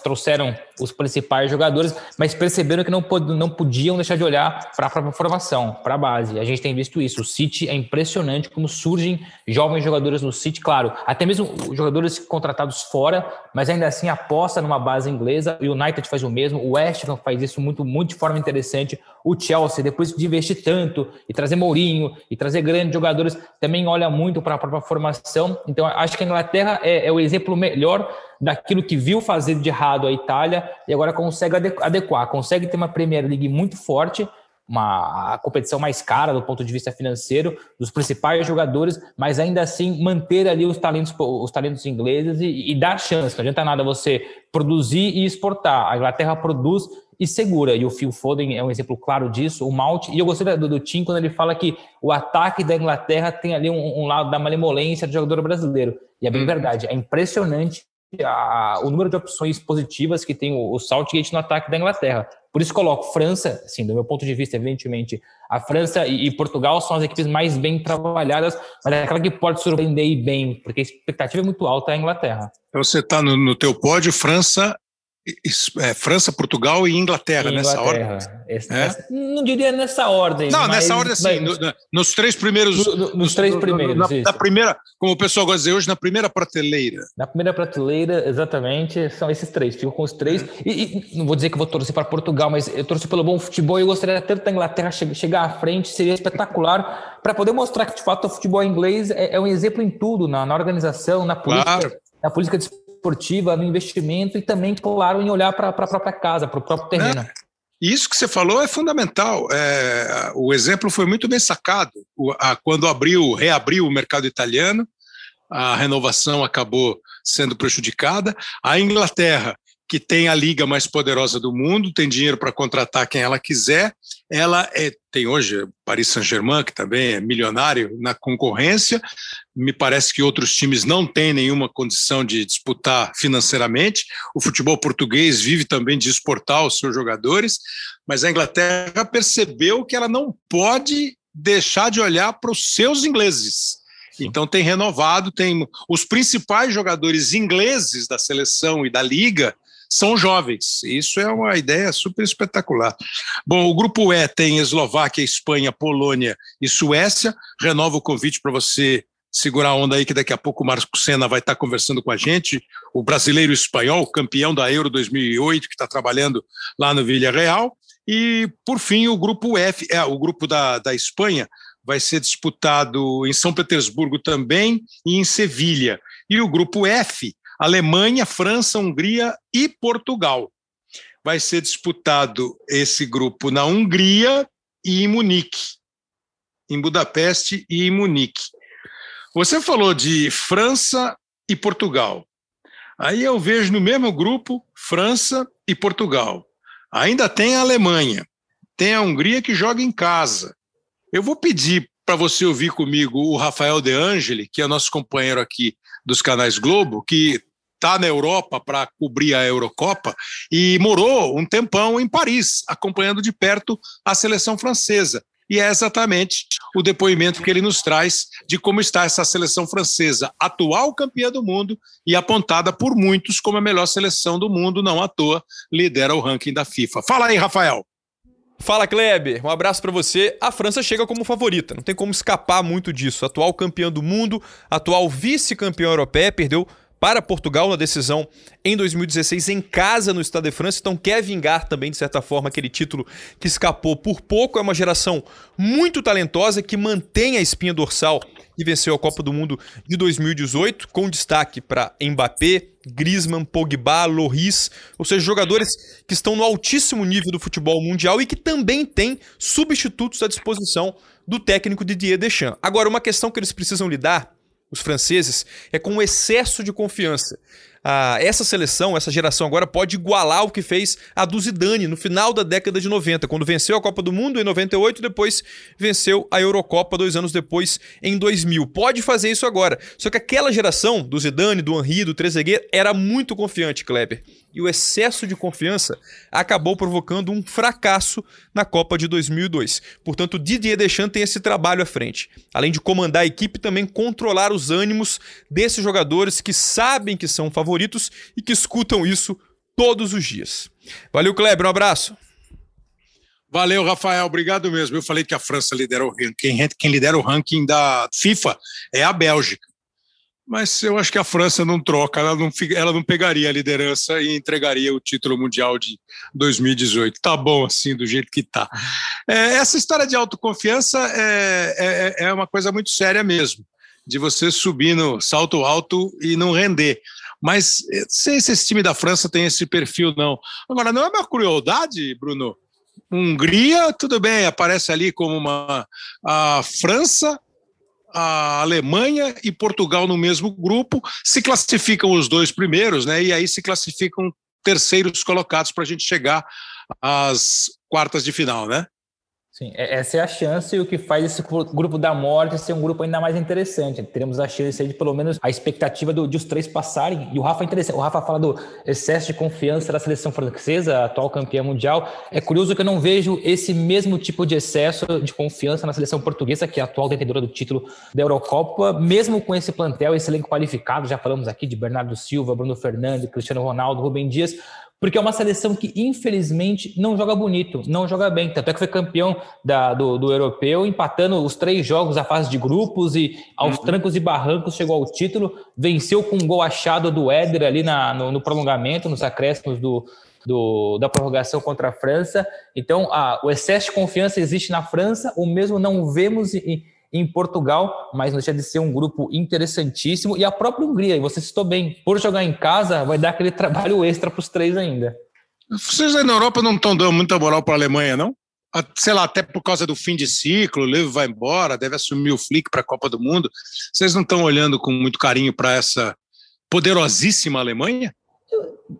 trouxeram os principais jogadores, mas perceberam que não, pod não podiam deixar de olhar para a própria formação, para a base. A gente tem visto isso. O City é impressionante como surgem jovens jogadores no City, claro, até mesmo jogadores contratados fora, mas ainda assim aposta numa base inglesa. O United faz o mesmo, o West Ham faz isso muito, muito de forma interessante. O Chelsea, depois de investir tanto e trazer Mourinho e trazer grandes jogadores, também olha muito para a própria formação. Então, acho que a Inglaterra é, é, o exemplo melhor daquilo que viu fazer de errado a Itália e agora consegue adequar, consegue ter uma Premier League muito forte uma a competição mais cara do ponto de vista financeiro dos principais jogadores, mas ainda assim manter ali os talentos, os talentos ingleses e, e dar chance. Não adianta nada você produzir e exportar. A Inglaterra produz e segura. E o Phil Foden é um exemplo claro disso. O Mount, e eu gostei do, do Tim quando ele fala que o ataque da Inglaterra tem ali um, um lado da malemolência do jogador brasileiro. E é bem hum. verdade. É impressionante a, o número de opções positivas que tem o, o Southgate no ataque da Inglaterra. Por isso coloco França, assim, do meu ponto de vista, evidentemente, a França e, Portugal são as equipes mais bem trabalhadas, mas é aquela que pode surpreender bem, porque a expectativa é muito alta é a Inglaterra. Você está no, no teu pódio, França, é, França, Portugal e Inglaterra, Inglaterra. nessa ordem? Esse, é? nessa, não diria nessa ordem. Não, nessa ordem, assim, no, nos três primeiros. No, no, nos três primeiros. Na, na, primeira, como o pessoal gosta de dizer hoje, na primeira prateleira. Na primeira prateleira, exatamente, são esses três. Fico com os três. É. E, e, não vou dizer que vou torcer para Portugal, mas eu torço pelo bom futebol e eu gostaria tanto da Inglaterra chegar à frente, seria espetacular, para poder mostrar que, de fato, o futebol inglês é, é um exemplo em tudo, na, na organização, na política. Claro. Na política de esportiva, no investimento e também, claro, em olhar para a própria casa, para o próprio terreno. É. Isso que você falou é fundamental. É, o exemplo foi muito bem sacado. O, a, quando abriu, reabriu o mercado italiano, a renovação acabou sendo prejudicada. A Inglaterra que tem a liga mais poderosa do mundo, tem dinheiro para contratar quem ela quiser. Ela é, tem hoje Paris Saint-Germain, que também é milionário na concorrência. Me parece que outros times não têm nenhuma condição de disputar financeiramente. O futebol português vive também de exportar os seus jogadores, mas a Inglaterra percebeu que ela não pode deixar de olhar para os seus ingleses. Então tem renovado, tem os principais jogadores ingleses da seleção e da liga são jovens. Isso é uma ideia super espetacular. Bom, o grupo E tem Eslováquia, Espanha, Polônia e Suécia. Renovo o convite para você segurar a onda aí, que daqui a pouco o Marco Senna vai estar conversando com a gente, o brasileiro espanhol, campeão da Euro 2008, que está trabalhando lá no Villarreal. E, por fim, o grupo F, é, o grupo da, da Espanha, vai ser disputado em São Petersburgo também e em Sevilha. E o grupo F Alemanha, França, Hungria e Portugal. Vai ser disputado esse grupo na Hungria e em Munique, em Budapeste e em Munique. Você falou de França e Portugal. Aí eu vejo no mesmo grupo França e Portugal. Ainda tem a Alemanha, tem a Hungria que joga em casa. Eu vou pedir para você ouvir comigo o Rafael De Angeli, que é nosso companheiro aqui dos canais Globo, que está na Europa para cobrir a Eurocopa e morou um tempão em Paris, acompanhando de perto a seleção francesa. E é exatamente o depoimento que ele nos traz de como está essa seleção francesa, atual campeã do mundo e apontada por muitos como a melhor seleção do mundo, não à toa, lidera o ranking da FIFA. Fala aí, Rafael. Fala Kleber, um abraço para você. A França chega como favorita, não tem como escapar muito disso. Atual campeã do mundo, atual vice-campeã europeia, perdeu para Portugal na decisão em 2016 em casa no Stade de France, então quer vingar também de certa forma aquele título que escapou por pouco. É uma geração muito talentosa que mantém a espinha dorsal e venceu a Copa do Mundo de 2018, com destaque para Mbappé, Griezmann, Pogba, Loris, ou seja, jogadores que estão no altíssimo nível do futebol mundial e que também têm substitutos à disposição do técnico Didier Deschamps. Agora, uma questão que eles precisam lidar os franceses, é com o excesso de confiança ah, essa seleção, essa geração agora pode igualar o que fez a do Zidane no final da década de 90, quando venceu a Copa do Mundo em 98 depois venceu a Eurocopa dois anos depois, em 2000. Pode fazer isso agora. Só que aquela geração do Zidane, do Henry, do Trezeguet era muito confiante, Kleber. E o excesso de confiança acabou provocando um fracasso na Copa de 2002. Portanto, Didier Deschamps tem esse trabalho à frente. Além de comandar a equipe, também controlar os ânimos desses jogadores que sabem que são favoritos favoritos e que escutam isso todos os dias. Valeu, Kleber, um abraço. Valeu, Rafael, obrigado mesmo. Eu falei que a França lidera o ranking, quem lidera o ranking da FIFA é a Bélgica. Mas eu acho que a França não troca, ela não, ela não pegaria a liderança e entregaria o título mundial de 2018. Tá bom assim, do jeito que tá. É, essa história de autoconfiança é, é, é uma coisa muito séria mesmo, de você subir no salto alto e não render. Mas eh, sei se esse time da França tem esse perfil, não. Agora, não é uma crueldade, Bruno, Hungria, tudo bem, aparece ali como uma a França, a Alemanha e Portugal no mesmo grupo, se classificam os dois primeiros, né? E aí se classificam terceiros colocados para a gente chegar às quartas de final, né? Sim, é, essa é a chance e o que faz esse grupo da morte ser um grupo ainda mais interessante. Teremos a chance de, pelo menos, a expectativa do, de os três passarem. E o Rafa é interessante. O Rafa fala do excesso de confiança da seleção francesa, atual campeã mundial. É curioso que eu não vejo esse mesmo tipo de excesso de confiança na seleção portuguesa, que é a atual detentora do título da Eurocopa, mesmo com esse plantel, esse elenco qualificado. Já falamos aqui de Bernardo Silva, Bruno Fernandes, Cristiano Ronaldo, Rubem Dias porque é uma seleção que, infelizmente, não joga bonito, não joga bem. Tanto é que foi campeão da, do, do europeu, empatando os três jogos da fase de grupos e, aos uhum. trancos e barrancos, chegou ao título. Venceu com um gol achado do Éder ali na, no, no prolongamento, nos acréscimos do, do, da prorrogação contra a França. Então, a, o excesso de confiança existe na França, o mesmo não vemos em em Portugal, mas não deixa de ser um grupo interessantíssimo. E a própria Hungria, e você citou bem, por jogar em casa, vai dar aquele trabalho extra para os três ainda. Vocês aí na Europa não estão dando muita moral para a Alemanha, não? Sei lá, até por causa do fim de ciclo, o Levo vai embora, deve assumir o Flick para a Copa do Mundo. Vocês não estão olhando com muito carinho para essa poderosíssima Alemanha?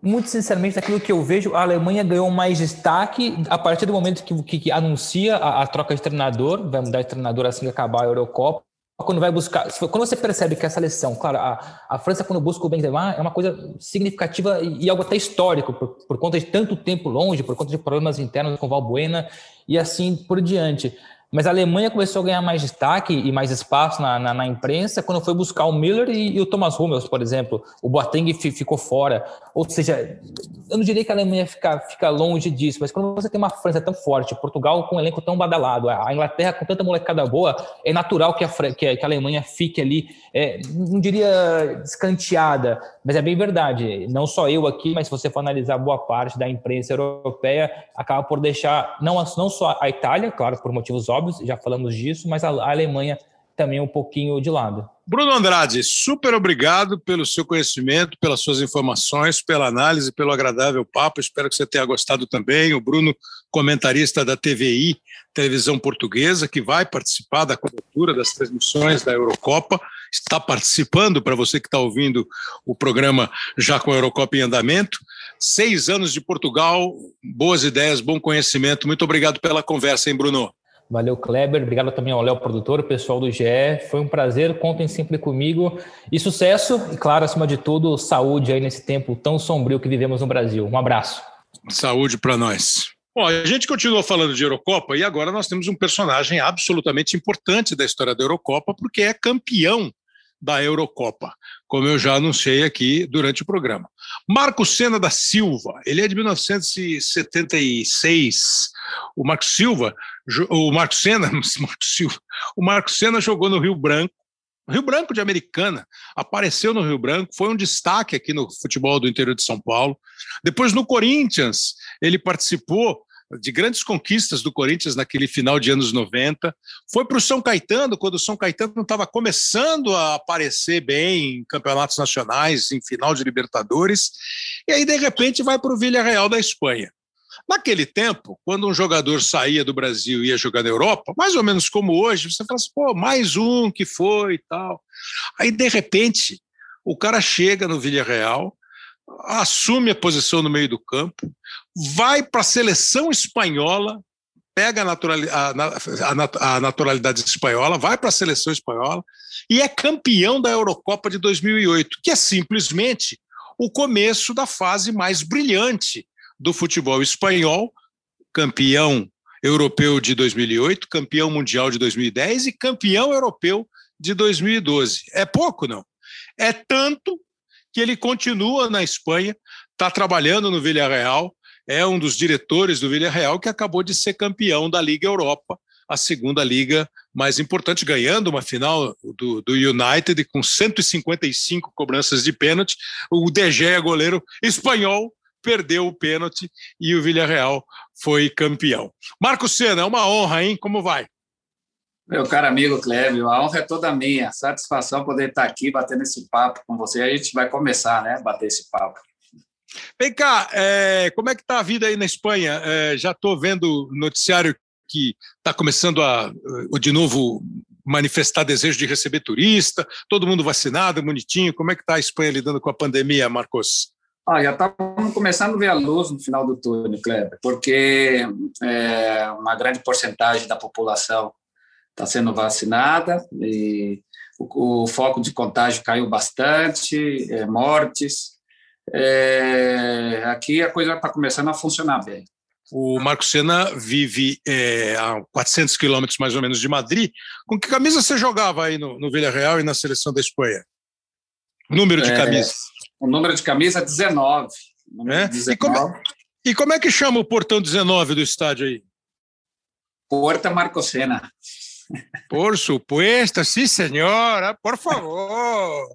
Muito sinceramente, daquilo que eu vejo, a Alemanha ganhou mais destaque a partir do momento que, que, que anuncia a, a, troca de treinador, vai mudar de treinador assim que acabar a Eurocopa. Quando vai buscar, quando você percebe que a seleção, claro, a, a França quando busca o Benzema é uma coisa significativa e, e algo até histórico por, por, conta de tanto tempo longe, por conta de problemas internos com Valbuena e assim por diante. Mas a Alemanha começou a ganhar mais destaque e mais espaço na, na, na imprensa quando foi buscar o Miller e, e, o Thomas Hummels, por exemplo. O Boateng ficou fora. Ou seja, eu não diria que a Alemanha fica, fica longe disso, mas quando você tem uma França tão forte, Portugal com um elenco tão badalado, a Inglaterra com tanta molecada boa, é natural que a, que a, que a Alemanha fique ali, é, não diria escanteada, mas é bem verdade. Não só eu aqui, mas se você for analisar boa parte da imprensa europeia, acaba por deixar não, não só a Itália, claro, por motivos óbvios, já falamos disso, mas a Alemanha também um pouquinho de lado. Bruno Andrade, super obrigado pelo seu conhecimento, pelas suas informações, pela análise, pelo agradável papo. Espero que você tenha gostado também. O Bruno, comentarista da TVI, televisão portuguesa, que vai participar da cobertura das transmissões da Eurocopa, está participando, para você que está ouvindo o programa já com a Eurocopa em andamento. Seis anos de Portugal, boas ideias, bom conhecimento. Muito obrigado pela conversa, hein, Bruno? Valeu, Kleber. Obrigado também ao Léo Produtor, pessoal do GE. Foi um prazer. Contem sempre comigo. E sucesso, e claro, acima de tudo, saúde aí nesse tempo tão sombrio que vivemos no Brasil. Um abraço. Saúde para nós. Bom, a gente continua falando de Eurocopa e agora nós temos um personagem absolutamente importante da história da Eurocopa, porque é campeão da Eurocopa, como eu já anunciei aqui durante o programa. Marco Sena da Silva, ele é de 1976. O (laughs) Marco Silva, o Marco Sena, Marco Silva, o Marco Sena jogou no Rio Branco, Rio Branco de Americana, apareceu no Rio Branco, foi um destaque aqui no futebol do interior de São Paulo. Depois no Corinthians, ele participou de grandes conquistas do Corinthians naquele final de anos 90. Foi para o São Caetano, quando o São Caetano estava começando a aparecer bem em campeonatos nacionais, em final de Libertadores, e aí, de repente, vai para o Villarreal da Espanha. Naquele tempo, quando um jogador saía do Brasil e ia jogar na Europa, mais ou menos como hoje, você fala assim, pô, mais um que foi e tal. Aí, de repente, o cara chega no Villarreal, assume a posição no meio do campo, vai para a seleção espanhola, pega a, a, a naturalidade espanhola, vai para a seleção espanhola e é campeão da Eurocopa de 2008, que é simplesmente o começo da fase mais brilhante do futebol espanhol, campeão europeu de 2008, campeão mundial de 2010 e campeão europeu de 2012. É pouco, não? É tanto que ele continua na Espanha, está trabalhando no Villarreal, é um dos diretores do Villarreal que acabou de ser campeão da Liga Europa, a segunda liga mais importante, ganhando uma final do, do United com 155 cobranças de pênalti. O De Gea, goleiro espanhol, perdeu o pênalti e o Villarreal foi campeão. Marco Senna, é uma honra, hein? Como vai? Meu caro amigo Clébio, a honra é toda minha. Satisfação poder estar aqui batendo esse papo com você. A gente vai começar, né? Bater esse papo. Vem cá, é, como é que está a vida aí na Espanha? É, já estou vendo noticiário que está começando a, de novo, manifestar desejo de receber turista, todo mundo vacinado, bonitinho. Como é que está a Espanha lidando com a pandemia, Marcos? Ah, já estamos começando a ver a luz no final do túnel, Kleber, porque é, uma grande porcentagem da população está sendo vacinada e o, o, foco de contágio caiu bastante, é, mortes, é, aqui a coisa está começando a funcionar bem. O Marco Senna vive é, a 400 quilômetros mais ou menos de Madrid. Com que camisa você jogava aí no, no Villarreal e na seleção da Espanha? Número de é, camisa? O número de camisa é 19. É? 19. E, como, é, e como é que chama o portão 19 do estádio aí? Porta Marco Senna. Por supuesto, sim, senhora, por favor.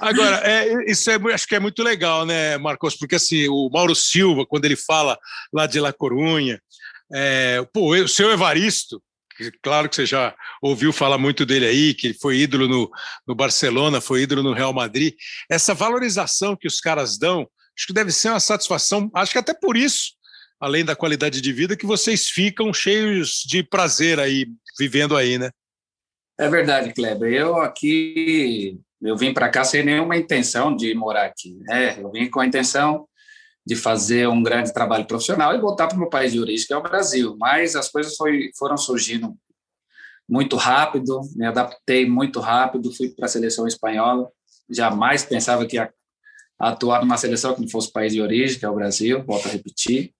Agora, é, isso é, acho que é muito legal, né, Marcos? Porque assim, o Mauro Silva, quando ele fala lá de La Corunha, é, pô, o seu Evaristo, claro que você já ouviu falar muito dele aí, que foi ídolo no, no Barcelona, foi ídolo no Real Madrid. Essa valorização que os caras dão, acho que deve ser uma satisfação, acho que até por isso além da qualidade de vida, que vocês ficam cheios de prazer aí, vivendo aí, né? É verdade, Kleber. Eu aqui, eu vim para cá sem nenhuma intenção de morar aqui, né? Eu vim com a intenção de fazer um grande trabalho profissional e voltar para o meu país de origem, que é o Brasil. Mas as coisas foi, foram surgindo muito rápido, me adaptei muito rápido, fui para a seleção espanhola. Jamais pensava que ia atuar numa seleção que não fosse o país de origem, que é o Brasil, volto a repetir.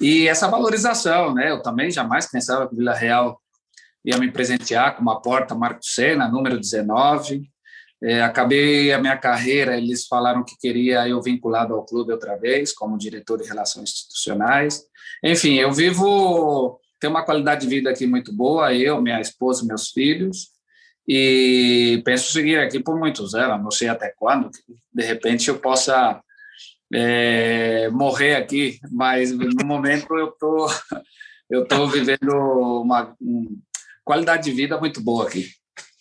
E essa valorização, né? Eu também jamais pensava que Vila Real ia me presentear com uma porta Marco Senna, número 19. É, acabei a minha carreira, eles falaram que queria eu vinculado ao clube outra vez, como diretor de relações institucionais. Enfim, eu vivo, tenho uma qualidade de vida aqui muito boa, eu, minha esposa, meus filhos, e penso seguir aqui por muitos anos, não sei até quando, de repente eu possa é, morrer aqui, mas no momento eu tô eu tô vivendo uma, uma qualidade de vida muito boa aqui.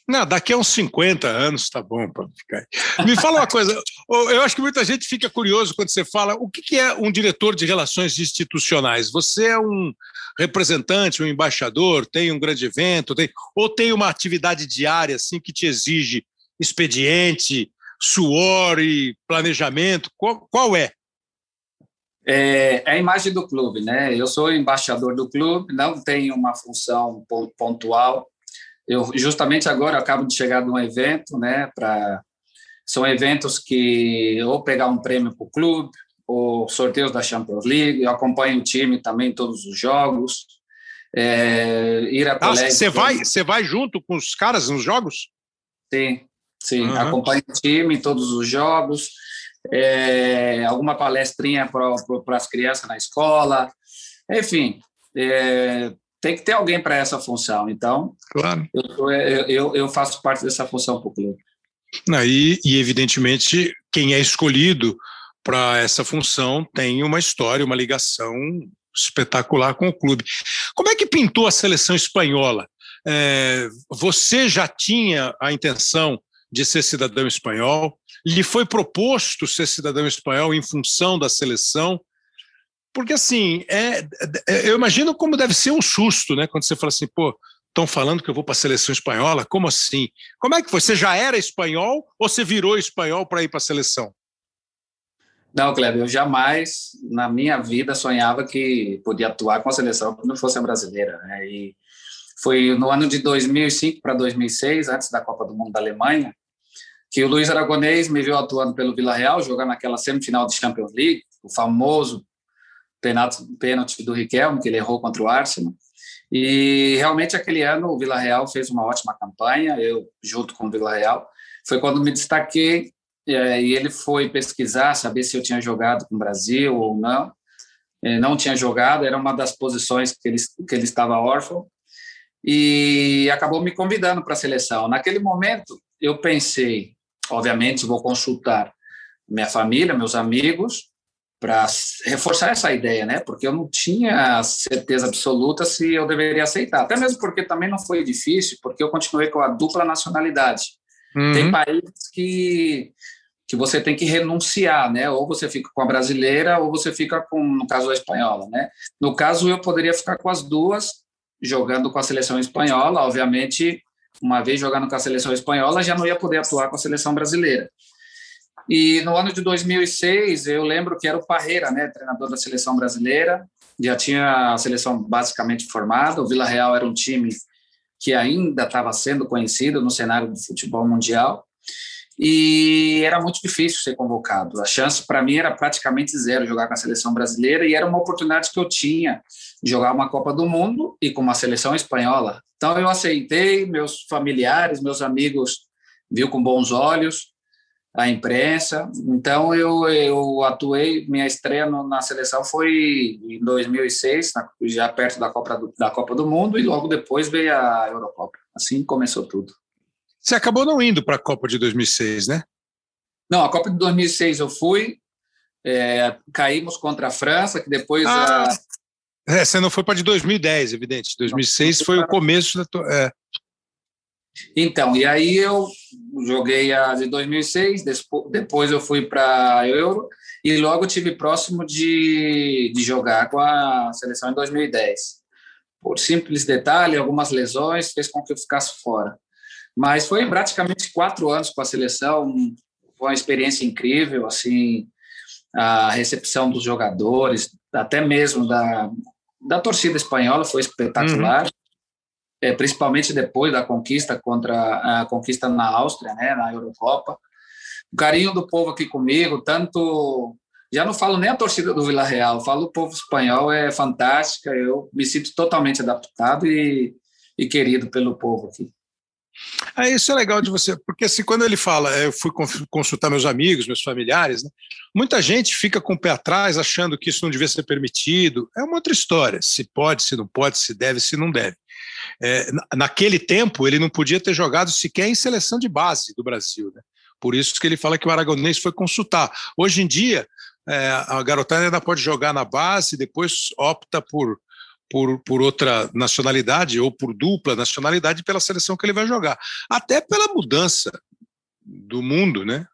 Não, daqui a uns 50 anos tá bom para ficar. Me fala uma coisa, eu acho que muita gente fica curioso quando você fala o que é um diretor de relações institucionais. Você é um representante, um embaixador, tem um grande evento, tem, ou tem uma atividade diária assim que te exige expediente, suor e planejamento? Qual, qual é? é? É a imagem do clube, né? Eu sou embaixador do clube, não tenho uma função pontual. Eu justamente agora acabo de chegar de um evento, né? Para são eventos que ou pegar um prêmio para o clube ou sorteios da Champions League. Eu acompanho o time também todos os jogos. É, ir a ah, Você vai, você vai junto com os caras nos jogos? Sim, Sim, uhum. acompanho o time em todos os jogos, é, alguma palestrinha para as crianças na escola, enfim, é, tem que ter alguém para essa função. Então, claro. eu, eu, eu faço parte dessa função para o clube. E, e, evidentemente, quem é escolhido para essa função tem uma história, uma ligação espetacular com o clube. Como é que pintou a seleção espanhola? É, você já tinha a intenção de ser cidadão espanhol. Lhe foi proposto ser cidadão espanhol em função da seleção. Porque, assim, é, é, eu imagino como deve ser um susto, né? Quando você fala assim, pô, estão falando que eu vou para a seleção espanhola? Como assim? Como é que foi? Você já era espanhol ou você virou espanhol para ir para a seleção? Não, Kleber, eu jamais na minha vida sonhava que podia atuar com a seleção que não fosse a brasileira. Né? E foi no ano de 2005 para 2006, antes da Copa do Mundo da Alemanha, que o Luiz Aragonês me viu atuando pelo Vila Real, jogando naquela semifinal de Champions League, o famoso pênalti do Riquelme, que ele errou contra o Arsenal. E realmente aquele ano o Vila Real fez uma ótima campanha, eu junto com o Vila Real. Foi quando me destaquei e ele foi pesquisar, saber se eu tinha jogado com o Brasil ou não. Não tinha jogado, era uma das posições que ele, que ele estava órfão. E acabou me convidando para a seleção. Naquele momento, eu pensei, obviamente vou consultar minha família, meus amigos, para reforçar essa ideia, né? Porque eu não tinha certeza absoluta se eu deveria aceitar. Até mesmo porque também não foi difícil, porque eu continuei com a dupla nacionalidade. Uhum. Tem países que que você tem que renunciar, né? Ou você fica com a brasileira ou você fica com, no caso, a espanhola, né? No caso, eu poderia ficar com as duas, jogando com a seleção espanhola. Obviamente, uma vez jogando com a seleção espanhola, já não ia poder atuar com a seleção brasileira. E no ano de 2006, eu lembro que era o Parreira, né, treinador da seleção brasileira, já tinha a seleção basicamente formada, o Vila Real era um time que ainda estava sendo conhecido no cenário do futebol mundial, e era muito difícil ser convocado. A chance para mim era praticamente zero jogar com a seleção brasileira e era uma oportunidade que eu tinha de jogar uma Copa do Mundo e com uma seleção espanhola. Então eu aceitei, meus familiares, meus amigos viu com bons olhos a imprensa. Então eu, eu atuei, minha estreia na seleção foi em 2006, na, já perto da Copa do, da Copa do Mundo e logo depois veio a Eurocopa. Assim começou tudo. Você acabou não indo para a Copa de 2006, né? Não, a Copa de 2006 eu fui. É, caímos contra a França, que depois. Ah, a... é, você não foi para de 2010, evidente. 2006 não, foi o começo da. É. Então, e aí eu joguei a de 2006, depois eu fui para a Euro e logo tive próximo de, de jogar com a seleção em 2010. Por simples detalhe, algumas lesões fez com que eu ficasse fora. Mas foi praticamente quatro anos com a seleção, foi uma experiência incrível, assim, a recepção dos jogadores, até mesmo da, da torcida espanhola foi espetacular, uhum. é, principalmente depois da conquista contra a conquista na Áustria, né, na Eurocopa. O carinho do povo aqui comigo, tanto já não falo nem a torcida do Vila Real, falo o povo espanhol é fantástica, eu me sinto totalmente adaptado e, e querido pelo povo aqui. É, isso é legal de você, porque assim, quando ele fala, é, eu fui consultar meus amigos, meus familiares, né, muita gente fica com o pé atrás achando que isso não devia ser permitido. É uma outra história, se pode, se não pode, se deve, se não deve. É, naquele tempo, ele não podia ter jogado sequer em seleção de base do Brasil. Né? Por isso que ele fala que o Aragonês foi consultar. Hoje em dia, é, a garotada ainda pode jogar na base, depois opta por por, por outra nacionalidade ou por dupla nacionalidade pela seleção que ele vai jogar. Até pela mudança do mundo, né?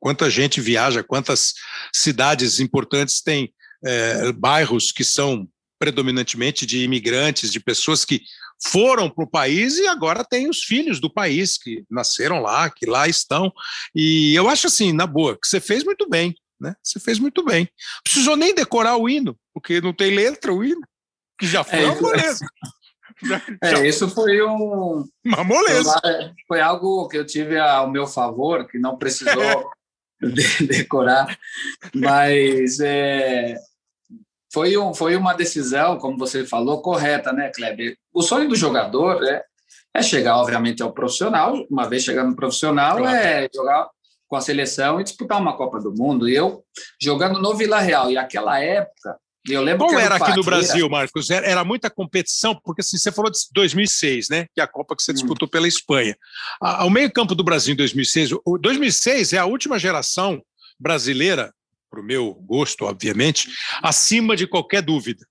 Quanta gente viaja, quantas cidades importantes têm é, bairros que são predominantemente de imigrantes, de pessoas que foram para o país e agora têm os filhos do país que nasceram lá, que lá estão. E eu acho assim, na boa, que você fez muito bem, né? Você fez muito bem. Precisou nem decorar o hino, porque não tem letra o hino que já foi é, uma moleza. (laughs) É, isso foi um. Uma moleza. Foi algo que eu tive ao meu favor, que não precisou é. (laughs) de, decorar, mas é, foi, um, foi uma decisão, como você falou, correta, né, Kleber? O sonho do jogador é, é chegar, obviamente, ao profissional. Uma vez chegando no profissional, claro. é jogar com a seleção e disputar uma Copa do Mundo. E eu, jogando no Vila Real, e aquela época, eu lembro Como era, era aqui no Brasil, Marcos? Era, era, muita competição, porque assim, você falou de 2006, né? Que é a Copa que você hum. disputou pela Espanha. Ao meio-campo do Brasil em 2006, o 2006 é a última geração brasileira, para o meu gosto, obviamente, acima de qualquer dúvida.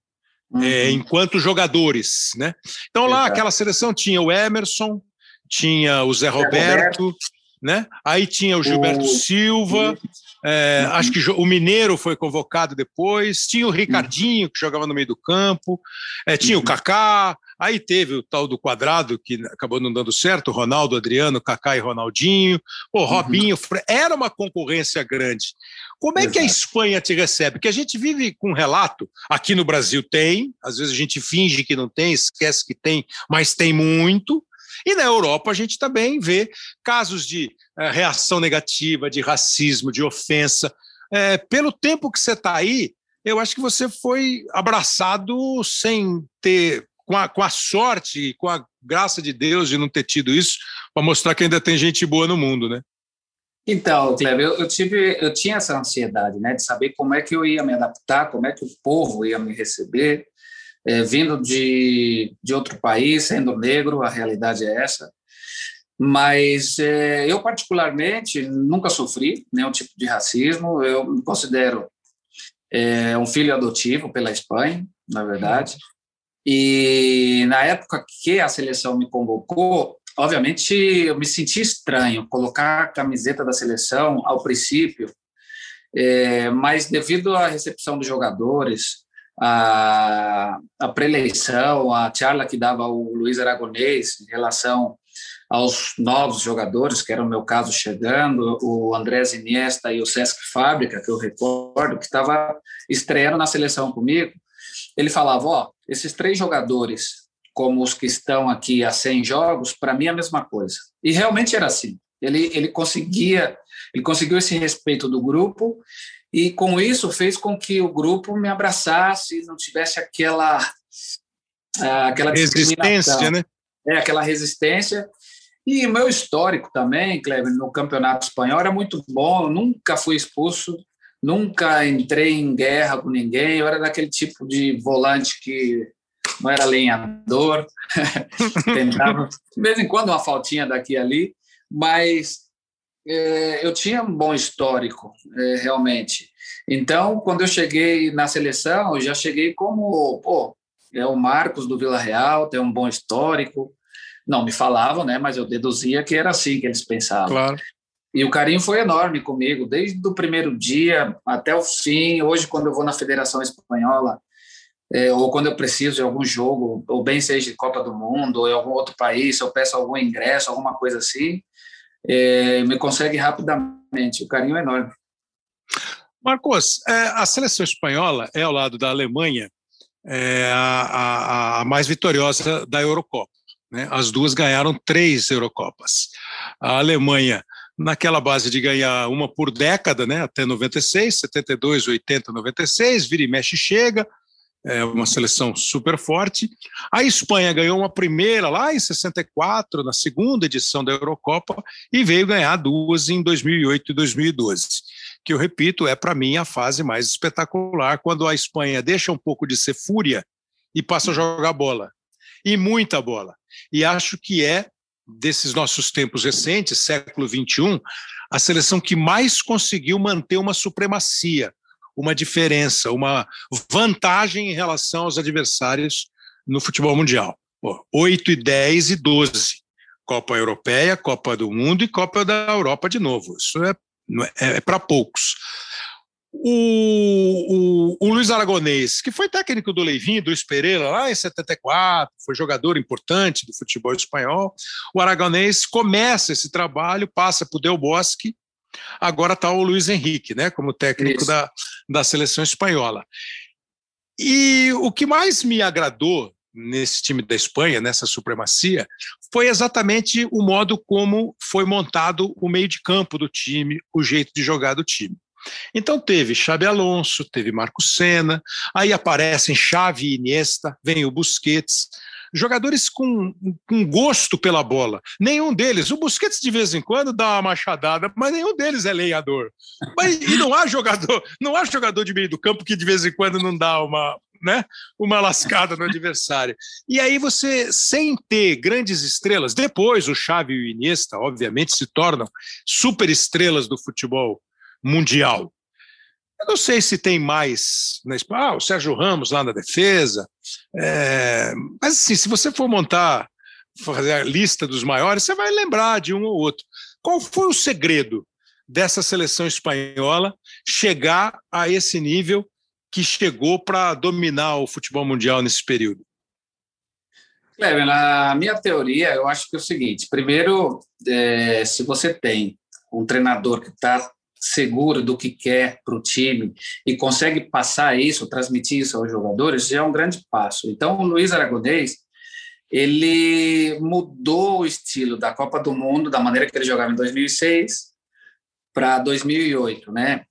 É, uhum. É, enquanto jogadores, né? Então lá aquela seleção tinha o Emerson, tinha o Zé Roberto, Roberto. né? Aí tinha o Gilberto o... Silva, é, uhum. Acho que o Mineiro foi convocado depois. Tinha o uhum. Ricardinho, que jogava no meio do campo. É, tinha uhum. o Kaká. Aí teve o tal do quadrado, que acabou não dando certo. Ronaldo, Adriano, Kaká e Ronaldinho. O uhum. Robinho. Uhum. Era uma concorrência grande. Como é Exato. que a Espanha te recebe? Porque a gente vive com um relato. Aqui no Brasil tem. Às vezes a gente finge que não tem, esquece que tem, mas tem muito. E na Europa a gente também vê casos de é, reação negativa, de racismo, de ofensa. É, pelo tempo que você está aí, eu acho que você foi abraçado sem ter, com a, com a sorte, com a graça de Deus de não ter tido isso, para mostrar que ainda tem gente boa no mundo, né? Então, Cleber, eu, eu, tive, eu tinha essa ansiedade, né, de saber como é que eu ia me adaptar, como é que o povo ia me receber, é, vindo de, de outro país, sendo negro, a realidade é essa. Mas é, eu, particularmente, nunca sofri nenhum tipo de racismo. Eu me considero é, um filho adotivo pela Espanha, na verdade. E na época que a seleção me convocou, obviamente, eu me senti estranho colocar a camiseta da seleção ao princípio, é, mas devido à recepção dos jogadores, a, a preleição, a charla que dava o Luiz Aragonês em relação aos novos jogadores, que era o meu caso chegando, o Andrés Iniesta e o Sesc Fábrica, que eu recordo, que estava estreando na seleção comigo, ele falava, ó, esses três jogadores, como os que estão aqui há 100 jogos, para mim é a mesma coisa. E realmente era assim. Ele, ele conseguia, ele conseguiu esse respeito do grupo e com isso fez com que o grupo me abraçasse, não tivesse aquela ah, aquela resistência, né? É, aquela resistência. E o meu histórico também, Kleber, no Campeonato Espanhol era muito bom, eu nunca fui expulso, nunca entrei em guerra com ninguém, eu era daquele tipo de volante que não era lenhador, (laughs) tentava, de vez em quando, uma faltinha daqui e ali, mas é, eu tinha um bom histórico, é, realmente. Então, quando eu cheguei na seleção, eu já cheguei como, pô, é o Marcos do Vila Real, tem um bom histórico. Não me falavam, né? Mas eu deduzia que era assim que eles pensavam. Claro. E o carinho foi enorme comigo, desde o primeiro dia até o fim. Hoje, quando eu vou na Federação Espanhola, é, ou quando eu preciso de algum jogo, ou bem seja de Copa do Mundo, ou em algum outro país, eu peço algum ingresso, alguma coisa assim, é, me consegue rapidamente. O carinho é enorme. Marcos, é, a seleção espanhola é ao lado da Alemanha é, a, a, a, mais vitoriosa da Eurocopa. Né? As duas ganharam três Eurocopas. A Alemanha, naquela base de ganhar uma por década, né? até 96, 72, 80, 96, vira e mexe chega, é uma seleção super forte. A Espanha ganhou uma primeira lá em 64, na segunda edição da Eurocopa, e veio ganhar duas em 2008 e 2012. Que eu repito, é para mim a fase mais espetacular, quando a Espanha deixa um pouco de ser fúria e passa a jogar bola. E muita bola. E acho que é, desses nossos tempos recentes, século XXI, a seleção que mais conseguiu manter uma supremacia uma diferença, uma vantagem em relação aos adversários no futebol mundial. Pô, 8 e 10 e 12. Copa Europeia, Copa do Mundo e Copa da Europa de novo. Isso é, é, é para poucos. O, o, o, Luiz Aragonês, que foi técnico do Leivinho, do Pereira, lá em 74, foi jogador importante do futebol espanhol. O Aragonês começa esse trabalho, passa para o Del Bosque, Agora está o Luiz Henrique, né, como técnico da, da seleção espanhola. E o que mais me agradou nesse time da Espanha, nessa supremacia, foi exatamente o modo como foi montado o meio de campo do time, o jeito de jogar do time. Então teve Xabi Alonso, teve Marco Senna, aí aparecem Xavi e Iniesta, vem o Busquets, jogadores com, com gosto pela bola. Nenhum deles, o Busquets de vez em quando dá uma machadada, mas nenhum deles é lenhador. Mas, e não há jogador, não há jogador de meio do campo que de vez em quando não dá uma, né, uma lascada no adversário. E aí você, sem ter grandes estrelas, depois o Xavi e o Iniesta, obviamente, se tornam super estrelas do futebol mundial. Eu não sei se tem mais na Espanha. Ah, o Sérgio Ramos lá na defesa. É, mas assim, se você for montar, fazer a lista dos maiores, você vai lembrar de um ou outro. Qual foi o segredo dessa seleção espanhola chegar a esse nível que chegou para dominar o futebol mundial nesse período? Cleber, na minha teoria, eu acho que é o seguinte: primeiro, é, se você tem um treinador que está seguro do que quer para o time e consegue passar isso, transmitir isso aos jogadores, já é um grande passo. Então, o Luiz Aragonês, ele mudou o estilo da Copa do Mundo, da maneira que ele jogava em 2006 para 2008, né?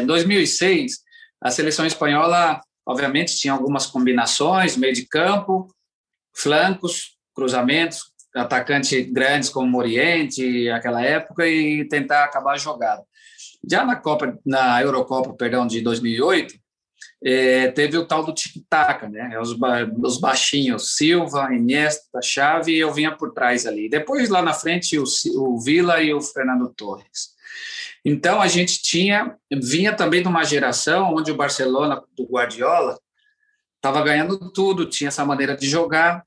Em 2006, a seleção espanhola, obviamente, tinha algumas combinações, meio de campo, flancos, cruzamentos, atacantes grandes como Moriente, aquela época, e tentar acabar a jogada. Já na Copa, na Eurocopa, perdão, de 2008, é, teve o tal do tic-tac, né? Os, os baixinhos, Silva, Iniesta, Xavi, e eu vinha por trás ali. Depois, lá na frente, o, o Vila e o Fernando Torres. Então, a gente tinha, vinha também de uma geração onde o Barcelona, do Guardiola, estava ganhando tudo, tinha essa maneira de jogar,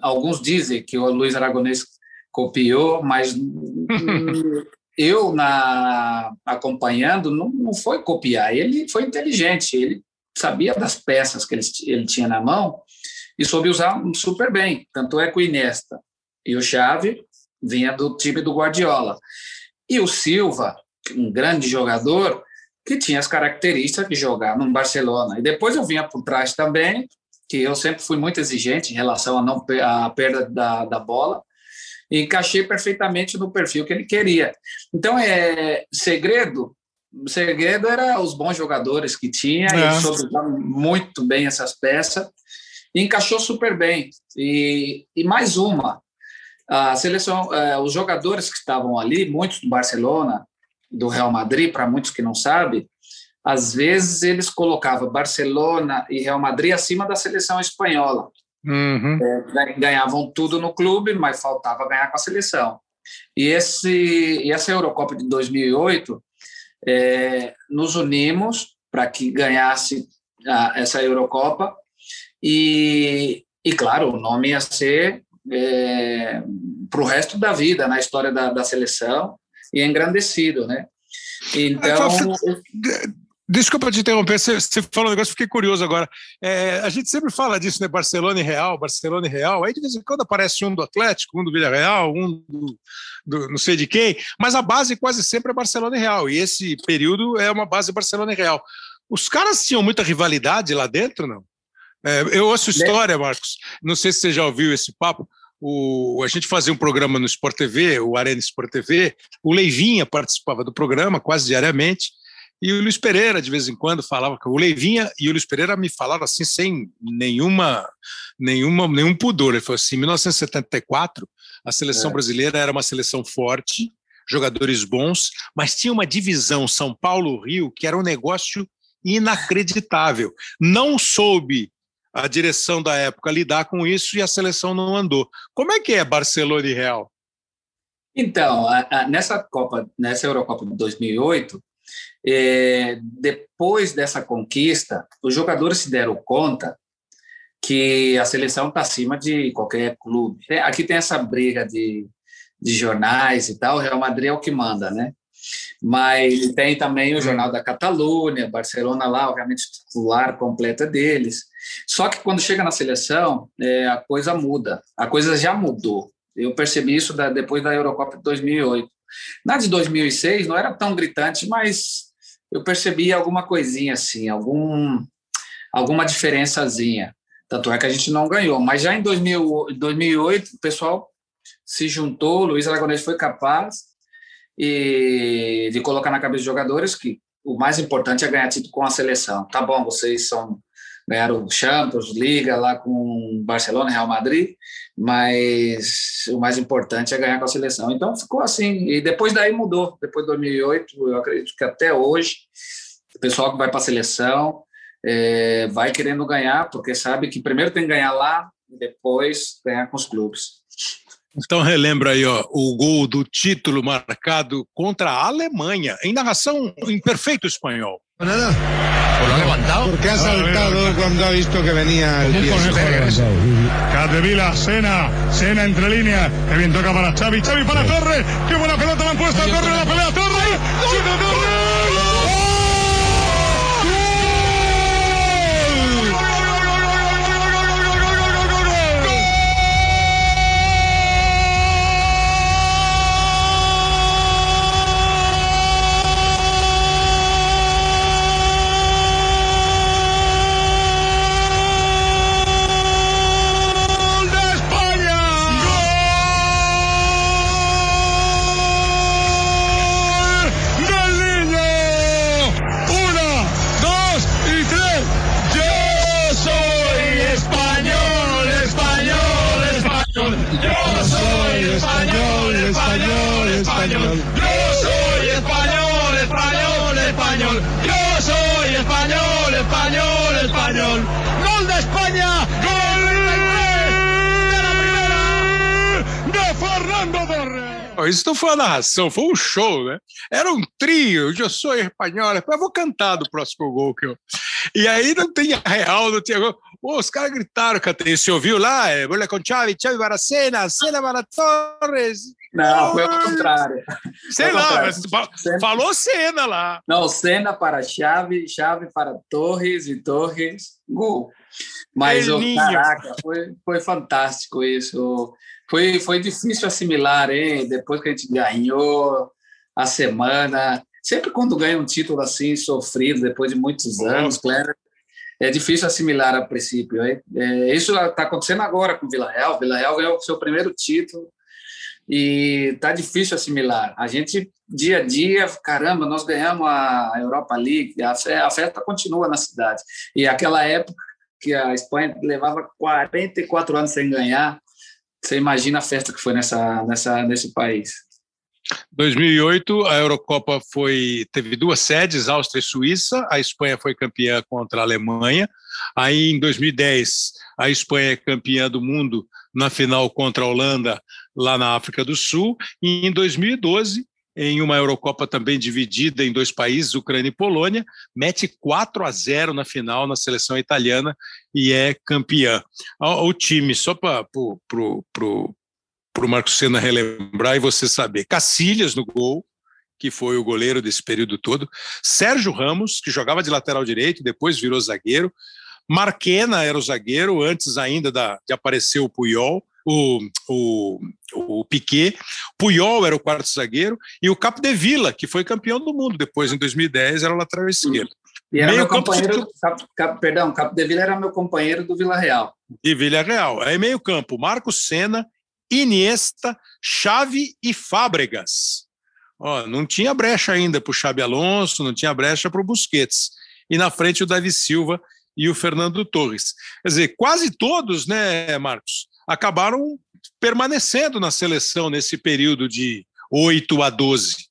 alguns dizem que o Luiz Aragonês copiou, mas (laughs) eu na acompanhando não, não foi copiar. Ele foi inteligente. Ele sabia das peças que ele, ele tinha na mão e soube usar super bem. Tanto é que o Iniesta e o Xavi vinha do time do Guardiola. E o Silva, um grande jogador, que tinha as características de jogar no Barcelona. E depois eu vinha por trás também, que eu sempre fui muito exigente em relação à, não, à perda da, da bola, e encaixei perfeitamente no perfil que ele queria. Então, é segredo. O segredo era os bons jogadores que tinha, é. ele soube muito bem essas peças, e encaixou super bem. E, e mais uma, a seleção, eh, os jogadores que estavam ali, muitos do Barcelona, do Real Madrid, para muitos que não sabem, às vezes eles colocavam Barcelona e Real Madrid acima da seleção espanhola. Uhum. É, ganhavam tudo no clube, mas faltava ganhar com a seleção. E, esse, essa Eurocopa de 2008, é, nos unimos para que ganhasse a, essa Eurocopa e, e, claro, o nome ia ser é, para o resto da vida na história da, da seleção e engrandecido, né? Então. Desculpa te interromper, você, você falou um negócio, fiquei curioso agora. É, a gente sempre fala disso, né? Barcelona e Real, Barcelona e Real. Aí de vez em quando aparece um do Atlético, um do Villarreal, um do, do não sei de quem, mas a base quase sempre é Barcelona e Real. E esse período é uma base Barcelona e Real. Os caras tinham muita rivalidade lá dentro, não? É, eu ouço história, Marcos. Não sei se você já ouviu esse papo o, a gente fazia um programa no Sport TV, o Arena Sport TV, o Leivinha participava do programa quase diariamente, e o Luiz Pereira, de vez em quando, falava que o Leivinha e o Luiz Pereira me falaram assim, sem nenhuma, nenhuma, nenhum pudor. Ele falou assim: em 1974, a seleção é. brasileira era uma seleção forte, jogadores bons, mas tinha uma divisão São Paulo-Rio que era um negócio inacreditável. Não soube a direção da época lidar com isso e a seleção não andou. Como é que é Barcelona e Real? Então, a, a, nessa Copa, nessa Eurocopa de 2008, é, depois dessa conquista, os jogadores se deram conta que a seleção está acima de qualquer clube. É, aqui tem essa briga de, de jornais e tal, o Real Madrid é o que manda, né? Mas tem também o Jornal da Catalunha, Barcelona lá, obviamente, titular completa deles. Só que quando chega na seleção, é, a coisa muda. A coisa já mudou. Eu percebi isso da, depois da Eurocopa de 2008. Na de 2006 não era tão gritante, mas eu percebi alguma coisinha assim, algum, alguma diferençazinha. Tanto é que a gente não ganhou. Mas já em 2000, 2008, o pessoal se juntou, Luiz Aragonês foi capaz e de colocar na cabeça dos jogadores que o mais importante é ganhar título com a seleção. Tá bom, vocês são ganharam Champions, Liga lá com Barcelona, Real Madrid, mas o mais importante é ganhar com a seleção. Então ficou assim, e depois daí mudou. Depois de 2008, eu acredito que até hoje, o pessoal que vai para a seleção é, vai querendo ganhar, porque sabe que primeiro tem que ganhar lá, e depois ganhar com os clubes. Então relembra aí ó, o gol do título marcado contra a Alemanha, em narração em perfeito espanhol. Nada. ¿Por lo ha levantado? Porque ha saltado cuando ha visto que venía el pie. Capdevila, Sena, Sena entre líneas. Que bien toca para Xavi, Xavi para Torre. Qué buena pelota le han puesto a Torre, la pelea Torre. Isso não foi uma narração, foi um show, né? Era um trio, eu sou espanhol, eu vou cantar do próximo gol que eu. E aí não tinha real, não tinha gol. Os caras gritaram, Catei. Você ouviu lá? Bola com Xavi, Xavi para Cena, Cena para Torres. Não, foi ao contrário. Sei ao lá, contrário. mas Cena- falou Cena lá. Não, Senna para Chave, Chave para Torres e Torres, gol. Mas, oh, caraca, foi, foi fantástico isso. Foi, foi difícil assimilar, hein? Depois que a gente ganhou a semana. Sempre quando ganha um título assim, sofrido, depois de muitos anos, claro, é difícil assimilar a princípio. hein? É, isso está acontecendo agora com o Vila Real. Vila Real ganhou o seu primeiro título e tá difícil assimilar. A gente dia a dia, caramba, nós ganhamos a Europa League, a a festa continua na cidade. E aquela época que a Espanha levava 44 anos sem ganhar, você imagina a festa que foi nessa, nessa nesse país. 2008, a Eurocopa foi teve duas sedes, Áustria e Suíça. A Espanha foi campeã contra a Alemanha. Aí, em 2010, a Espanha é campeã do mundo na final contra a Holanda, lá na África do Sul. E em 2012, em uma Eurocopa também dividida em dois países, Ucrânia e Polônia, mete 4 a 0 na final na seleção italiana e é campeã. O time, só para o Marcos Senna relembrar e você saber. Cacilhas no gol, que foi o goleiro desse período todo. Sérgio Ramos, que jogava de lateral direito, depois virou zagueiro. Marquena era o zagueiro, antes ainda da, de aparecer o Puyol, o, o, o Piquet. Puyol era o quarto zagueiro. E o Capdevila, que foi campeão do mundo depois, em 2010, era o lateral esquerdo. E era Meio meu campo companheiro, Cap, Cap, perdão, Capo de Vila era meu companheiro do Vila Real. E Villarreal. Aí meio campo, Marcos Senna, Iniesta, Xavi e Fábregas. Ó, não tinha brecha ainda para o Xabi Alonso, não tinha brecha para o Busquets. E na frente o Davi Silva e o Fernando Torres. Quer dizer, quase todos, né, Marcos, acabaram permanecendo na seleção nesse período de 8 a 12.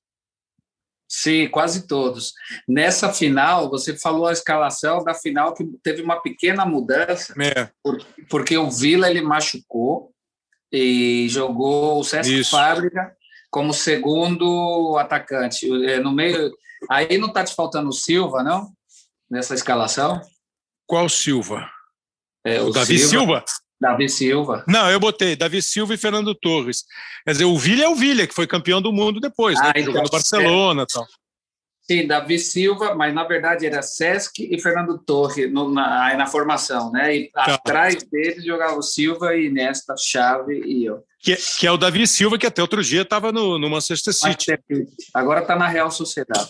Sim, quase todos. Nessa final, você falou a escalação da final que teve uma pequena mudança, É, por- porque o Vila ele machucou e jogou o César Isso. Fábrica como segundo atacante. É, No meio, aí não está te faltando o Silva, não? Nessa escalação? qual Silva? É, O, Davi Silva? Davi Silva. Não, eu botei Davi Silva e Fernando Torres. Quer dizer, o Villa é o Villa, que foi campeão do mundo depois, Ah, né? então, jogou no Barcelona e tal. Sim, Davi Silva, mas na verdade era Sesc e Fernando Torre no, na, na formação, né? E Tá. atrás deles jogava o Silva e Nesta, Chave e eu. Que, que é o Davi Silva, que até outro dia estava no, no Manchester City. Agora está na Real Sociedade.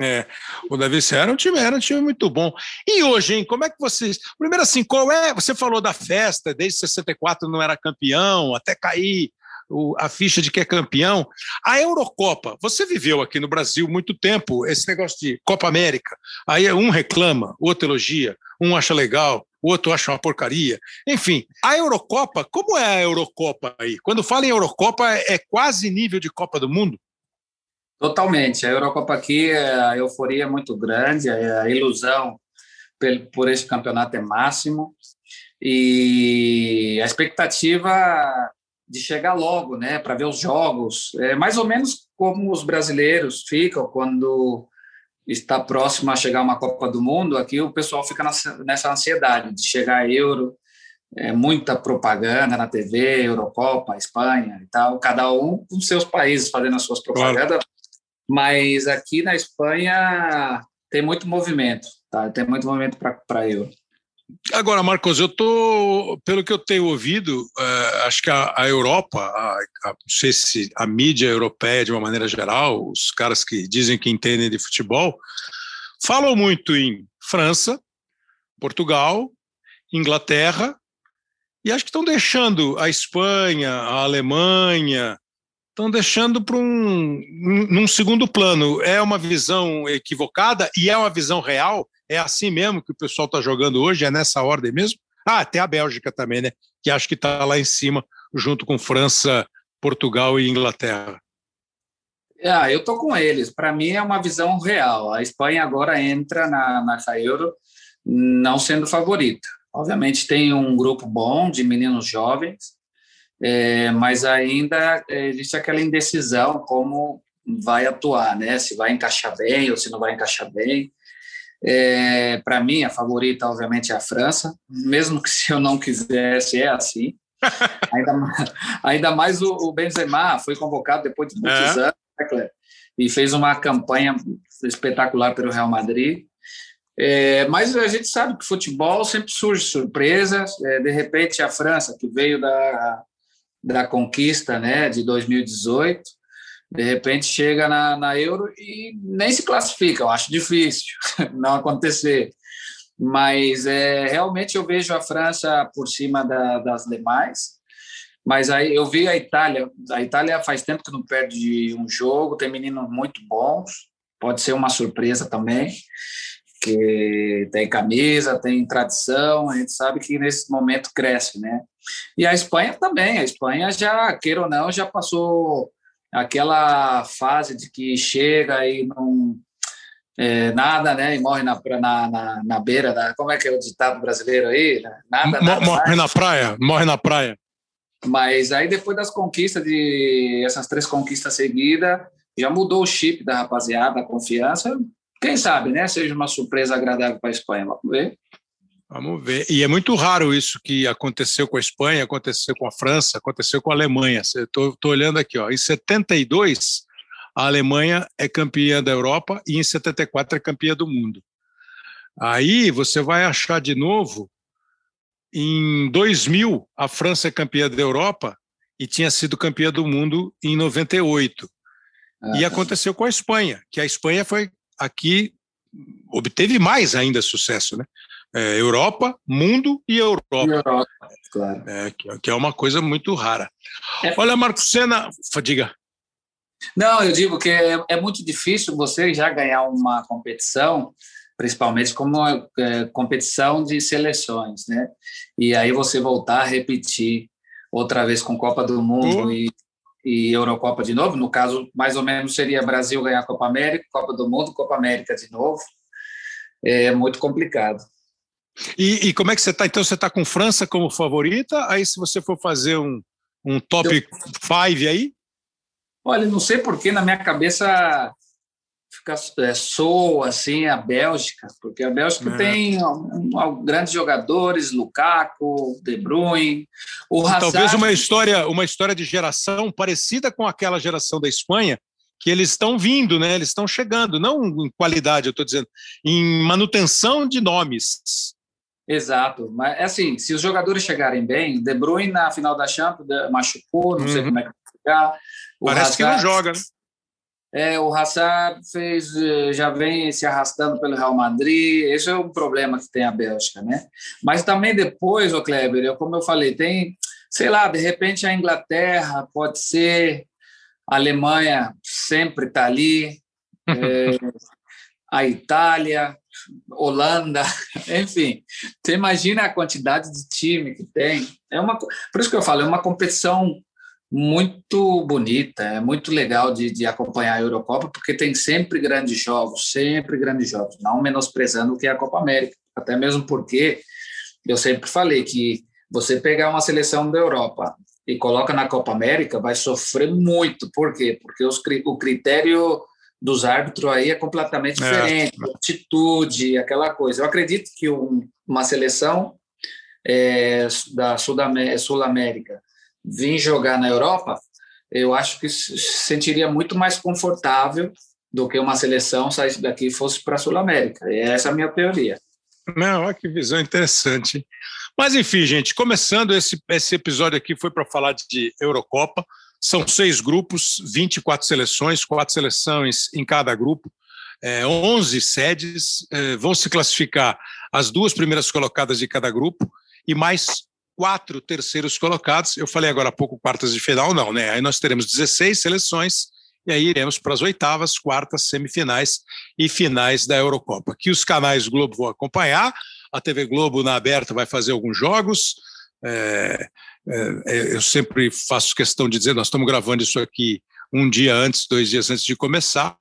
É, o Davi Silva era um time, era um time muito bom. E hoje, hein? Como é que vocês. Primeiro, assim, qual é. Você falou da festa, desde 64 não era campeão, até cair o- a ficha de que é campeão. A Eurocopa, você viveu aqui no Brasil muito tempo, esse negócio de Copa América. Aí um reclama, outro elogia, um acha legal, outro acha uma porcaria. Enfim, a Eurocopa, como é a Eurocopa aí? Quando fala em Eurocopa, é é quase nível de Copa do Mundo? Totalmente. A Eurocopa aqui, a euforia é muito grande, a ilusão por esse campeonato é máximo e a expectativa de chegar logo, né, para ver os jogos, é mais ou menos como os brasileiros ficam quando está próximo a chegar uma Copa do Mundo. Aqui o pessoal fica nessa- ansiedade de chegar a Euro, é, muita propaganda na TV, Eurocopa, Espanha e tal, cada um com seus países fazendo as suas propagandas, mas aqui na Espanha tem muito movimento, tá? Tem muito movimento para Euro. Agora, Marcos, eu tô, pelo que eu tenho ouvido, eh, acho que a, a Europa, a, a- não sei se a mídia europeia de uma maneira geral, os caras que dizem que entendem de futebol, falam muito em França, Portugal, Inglaterra, e acho que estão deixando a Espanha, a Alemanha, estão deixando para um num- segundo plano. É uma visão equivocada e é uma visão real. É assim mesmo que o pessoal está jogando hoje? É nessa ordem mesmo? Ah, tem a Bélgica também, né? Que acho que está lá em cima, junto com França, Portugal e Inglaterra. Ah, eu tô com eles. Para mim é uma visão real. A Espanha agora entra na nessa Euro não sendo favorita. Obviamente tem um grupo bom de meninos jovens é, mas ainda existe aquela indecisão como vai atuar, né? Se vai encaixar bem ou se não vai encaixar bem. É, Para mim, a favorita, obviamente, é a França, mesmo que (laughs) se eu não quisesse, é assim. (laughs) ainda, mais, ainda mais o, o Benzema foi convocado depois de muitos é. anos, né, e fez uma campanha espetacular pelo Real Madrid. É, mas a gente sabe que futebol sempre surge surpresas. É, de repente, a França, que veio da, da conquista né, de 2018, de repente chega na, na Euro e nem se classifica. Eu acho difícil (laughs) não acontecer. Mas é, realmente eu vejo a França por cima da, das demais. Mas aí eu vi a Itália. A Itália faz tempo que não perde um jogo, tem meninos muito bons. Pode ser uma surpresa também que tem camisa, tem tradição, a gente sabe que nesse momento cresce, né? E a Espanha também, a Espanha já, queira ou não, já passou aquela fase de que chega e não é, nada, né? E morre na, na, na, na, beira da. Como é que é o ditado brasileiro aí? Nada, nada morre mais. na praia, morre na praia. Mas aí depois das conquistas de essas três conquistas seguidas, já mudou o chip da rapaziada, a confiança. Quem sabe, né? Seja uma surpresa agradável para a Espanha. Vamos ver. Vamos ver. E é muito raro isso que aconteceu com a Espanha, aconteceu com a França, aconteceu com a Alemanha. Estou olhando aqui, ó. Em 72, a Alemanha é campeã da Europa e em 74 é campeã do mundo. Aí você vai achar de novo, em 2000, a França é campeã da Europa e tinha sido campeã do mundo em 98. Ah, e aconteceu com a Espanha, que a Espanha foi aqui obteve mais ainda sucesso, né? É, Europa, mundo e Europa. Europa claro. É, que, é uma coisa muito rara. É. Olha, Marcos Senna, diga. Não, eu digo que é, é, muito difícil você já ganhar uma competição, principalmente como é, competição de seleções, né? E aí você voltar a repetir outra vez com Copa do Mundo e e Eurocopa de novo. No caso, mais ou menos seria Brasil ganhar a Copa América, Copa do Mundo, Copa América de novo. É muito complicado. E, e como é que você está? Então, você está com França como favorita? Aí, se você for fazer um, um top 5 aí? Olha, não sei porque na minha cabeça fica, é, soa assim a Bélgica, porque a Bélgica é. tem um, um, grandes jogadores, Lukaku, De Bruyne, o Hazard... Talvez uma história, uma história de geração parecida com aquela geração da Espanha, que eles estão vindo, né? Eles estão chegando, não em qualidade, eu estou dizendo, em manutenção de nomes. Exato, mas assim, se os jogadores chegarem bem, De Bruyne na final da Champions machucou, não uhum. sei como é que vai ficar. Parece Hazard, que não joga, né? É, o Hazard fez, eh, já vem se arrastando pelo Real Madrid. Esse é o problema que tem a Bélgica, né? Mas também depois, o Kleber, eu, como eu falei, tem, sei lá, de repente a Inglaterra pode ser, a Alemanha sempre está ali, é, (laughs) a Itália, Holanda, (laughs) enfim. Você imagina a quantidade de time que tem. É uma, por isso que eu falo, é uma competição muito bonita, é muito legal de, de, acompanhar a Eurocopa, porque tem sempre grandes jogos, sempre grandes jogos, não menosprezando o que é a Copa América, até mesmo porque eu sempre falei que você pegar uma seleção da Europa e coloca na Copa América, vai sofrer muito, por quê? Porque os, o critério dos árbitros aí é completamente é. diferente, é. atitude, aquela coisa. Eu acredito que um, uma seleção é, da Sul-América vir jogar na Europa, eu acho que se sentiria muito mais confortável do que uma seleção sair daqui e fosse para a Sul-América. Essa é a minha teoria. Não, olha que visão interessante. Mas enfim, gente, começando esse, esse episódio aqui foi para falar de Eurocopa. São seis grupos, 24 seleções, quatro seleções em cada grupo, é, 11 sedes. É, vão se classificar as duas primeiras colocadas de cada grupo e mais quatro terceiros colocados. Eu falei agora há pouco quartas de final, não, né? Aí nós teremos 16 seleções e aí iremos para as oitavas, quartas, semifinais e finais da Eurocopa, que os canais Globo vão acompanhar. A TV Globo na aberta vai fazer alguns jogos. É, é, eu sempre faço questão de dizer, nós estamos gravando isso aqui um dia antes, dois dias antes de começar.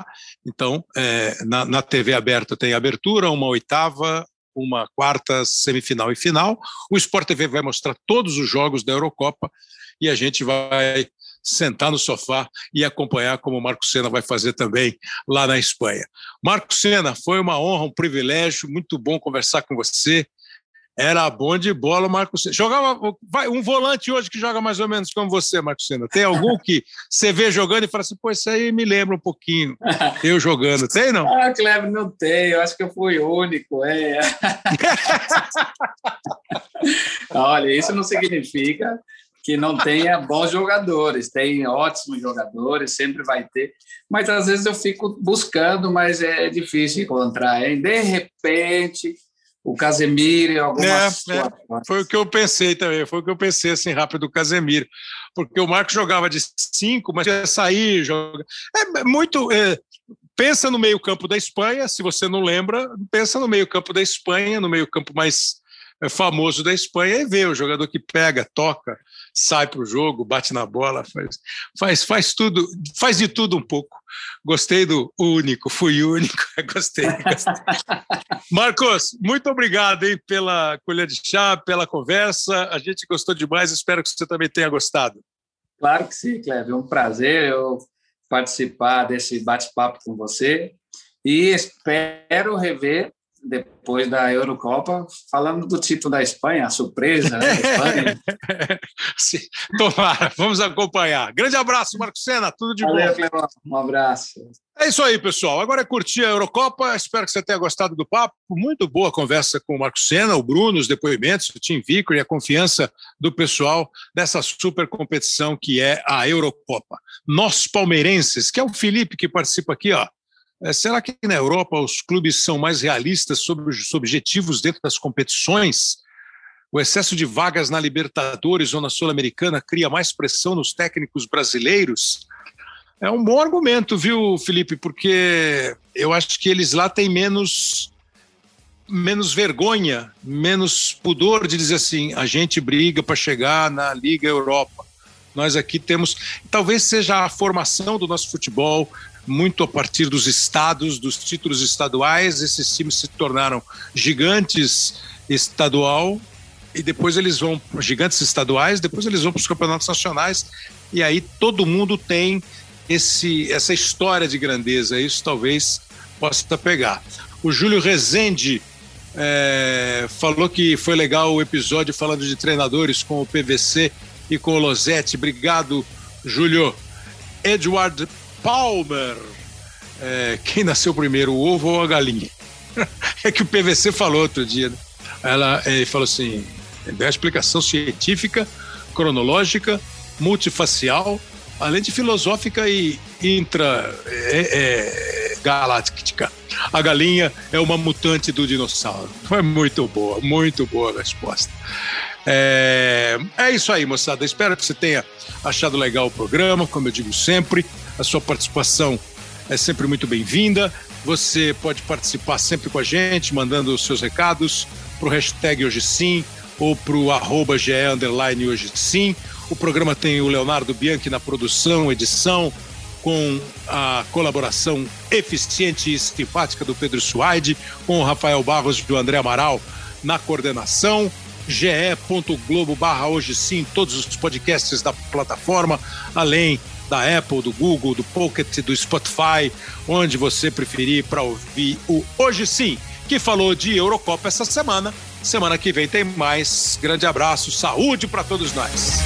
Então, é, na, na TV aberta tem abertura, uma oitava, uma quarta, semifinal e final. O Sport TV vai mostrar todos os jogos da Eurocopa e a gente vai sentar no sofá e acompanhar como o Marco Senna vai fazer também lá na Espanha. Marco Senna, foi uma honra, um privilégio, muito bom conversar com você. Era bom de bola, Marco Senna. Jogava vai, um volante hoje que joga mais ou menos como você, Marco Senna. Tem algum que você vê jogando e fala assim, pô, isso aí me lembra um pouquinho (laughs) eu jogando. Tem, não? Ah, Cleber, não tem. Eu acho que eu fui único. É. (laughs) Olha, isso não significa que não tenha bons jogadores. Tem ótimos jogadores, sempre vai ter. Mas às vezes eu fico buscando, mas é difícil encontrar. Hein? De repente, o Casemiro, algumas é, é, Foi o que eu pensei também, foi o que eu pensei assim rápido do Casemiro. Porque o Marcos jogava de cinco, mas ia sair, joga. É muito. É, pensa no meio-campo da Espanha, se você não lembra, pensa no meio-campo da Espanha, no meio-campo mais é, famoso da Espanha, e vê o jogador que pega, toca, sai para o jogo, bate na bola, faz, faz, faz tudo, faz de tudo um pouco. Gostei do único, fui único, (laughs) gostei. gostei. Marcos, muito obrigado hein, pela colher de chá, pela conversa. A gente gostou demais, espero que você também tenha gostado. Claro que sim, Cleber. É um prazer eu participar desse bate-papo com você e espero rever depois da Eurocopa, falando do título da Espanha, a surpresa né, da Espanha. (laughs) Tomara, vamos acompanhar. Grande abraço, Marco Sena, tudo de Valeu, bom. Um abraço. É isso aí, pessoal. Agora é curtir a Eurocopa. Espero que você tenha gostado do papo. Muito boa conversa com o Marco Sena, o Bruno, os depoimentos, o Tim Vickery, a confiança do pessoal dessa super competição que é a Eurocopa. Nós palmeirenses, que é o Felipe que participa aqui, ó, será que na Europa os clubes são mais realistas sobre os objetivos dentro das competições? O excesso de vagas na Libertadores ou na Sul-Americana cria mais pressão nos técnicos brasileiros? É um bom argumento, viu, Felipe? Porque eu acho que eles lá têm menos menos vergonha, menos pudor de dizer assim: a gente briga para chegar na Liga Europa. Nós aqui temos. Talvez seja a formação do nosso futebol, muito a partir dos estados, dos títulos estaduais. Esses times se tornaram gigantes estadual e depois eles vão gigantes estaduais, depois eles vão para os campeonatos nacionais e aí todo mundo tem esse essa história de grandeza. Isso talvez possa pegar. O Júlio Rezende é, falou que foi legal o episódio falando de treinadores com o PVC e com o Losetti. Obrigado, Júlio. Edward Palmer. É, quem nasceu primeiro, o ovo ou a galinha? (laughs) é que o PVC falou outro dia. Né? Ela ele falou assim: deu a explicação científica, cronológica, multifacial, além de filosófica e intra-galáctica. É, é, a galinha é uma mutante do dinossauro. Foi muito boa, muito boa a resposta. É, é isso aí, moçada. Espero que você tenha achado legal o programa, como eu digo sempre. A sua participação é sempre muito bem-vinda. Você pode participar sempre com a gente, mandando os seus recados para o hashtag Hoje Sim ou para o arroba GE underline Hoje Sim. O programa tem o Leonardo Bianchi na produção, edição, com a colaboração eficiente e simpática do Pedro Suaide, com o Rafael Barros e o André Amaral na coordenação ge.globo barra hoje sim, todos os podcasts da plataforma, além da Apple, do Google, do Pocket, do Spotify, onde você preferir para ouvir o Hoje Sim, que falou de Eurocopa essa semana. Semana que vem tem mais. Grande abraço, saúde para todos nós.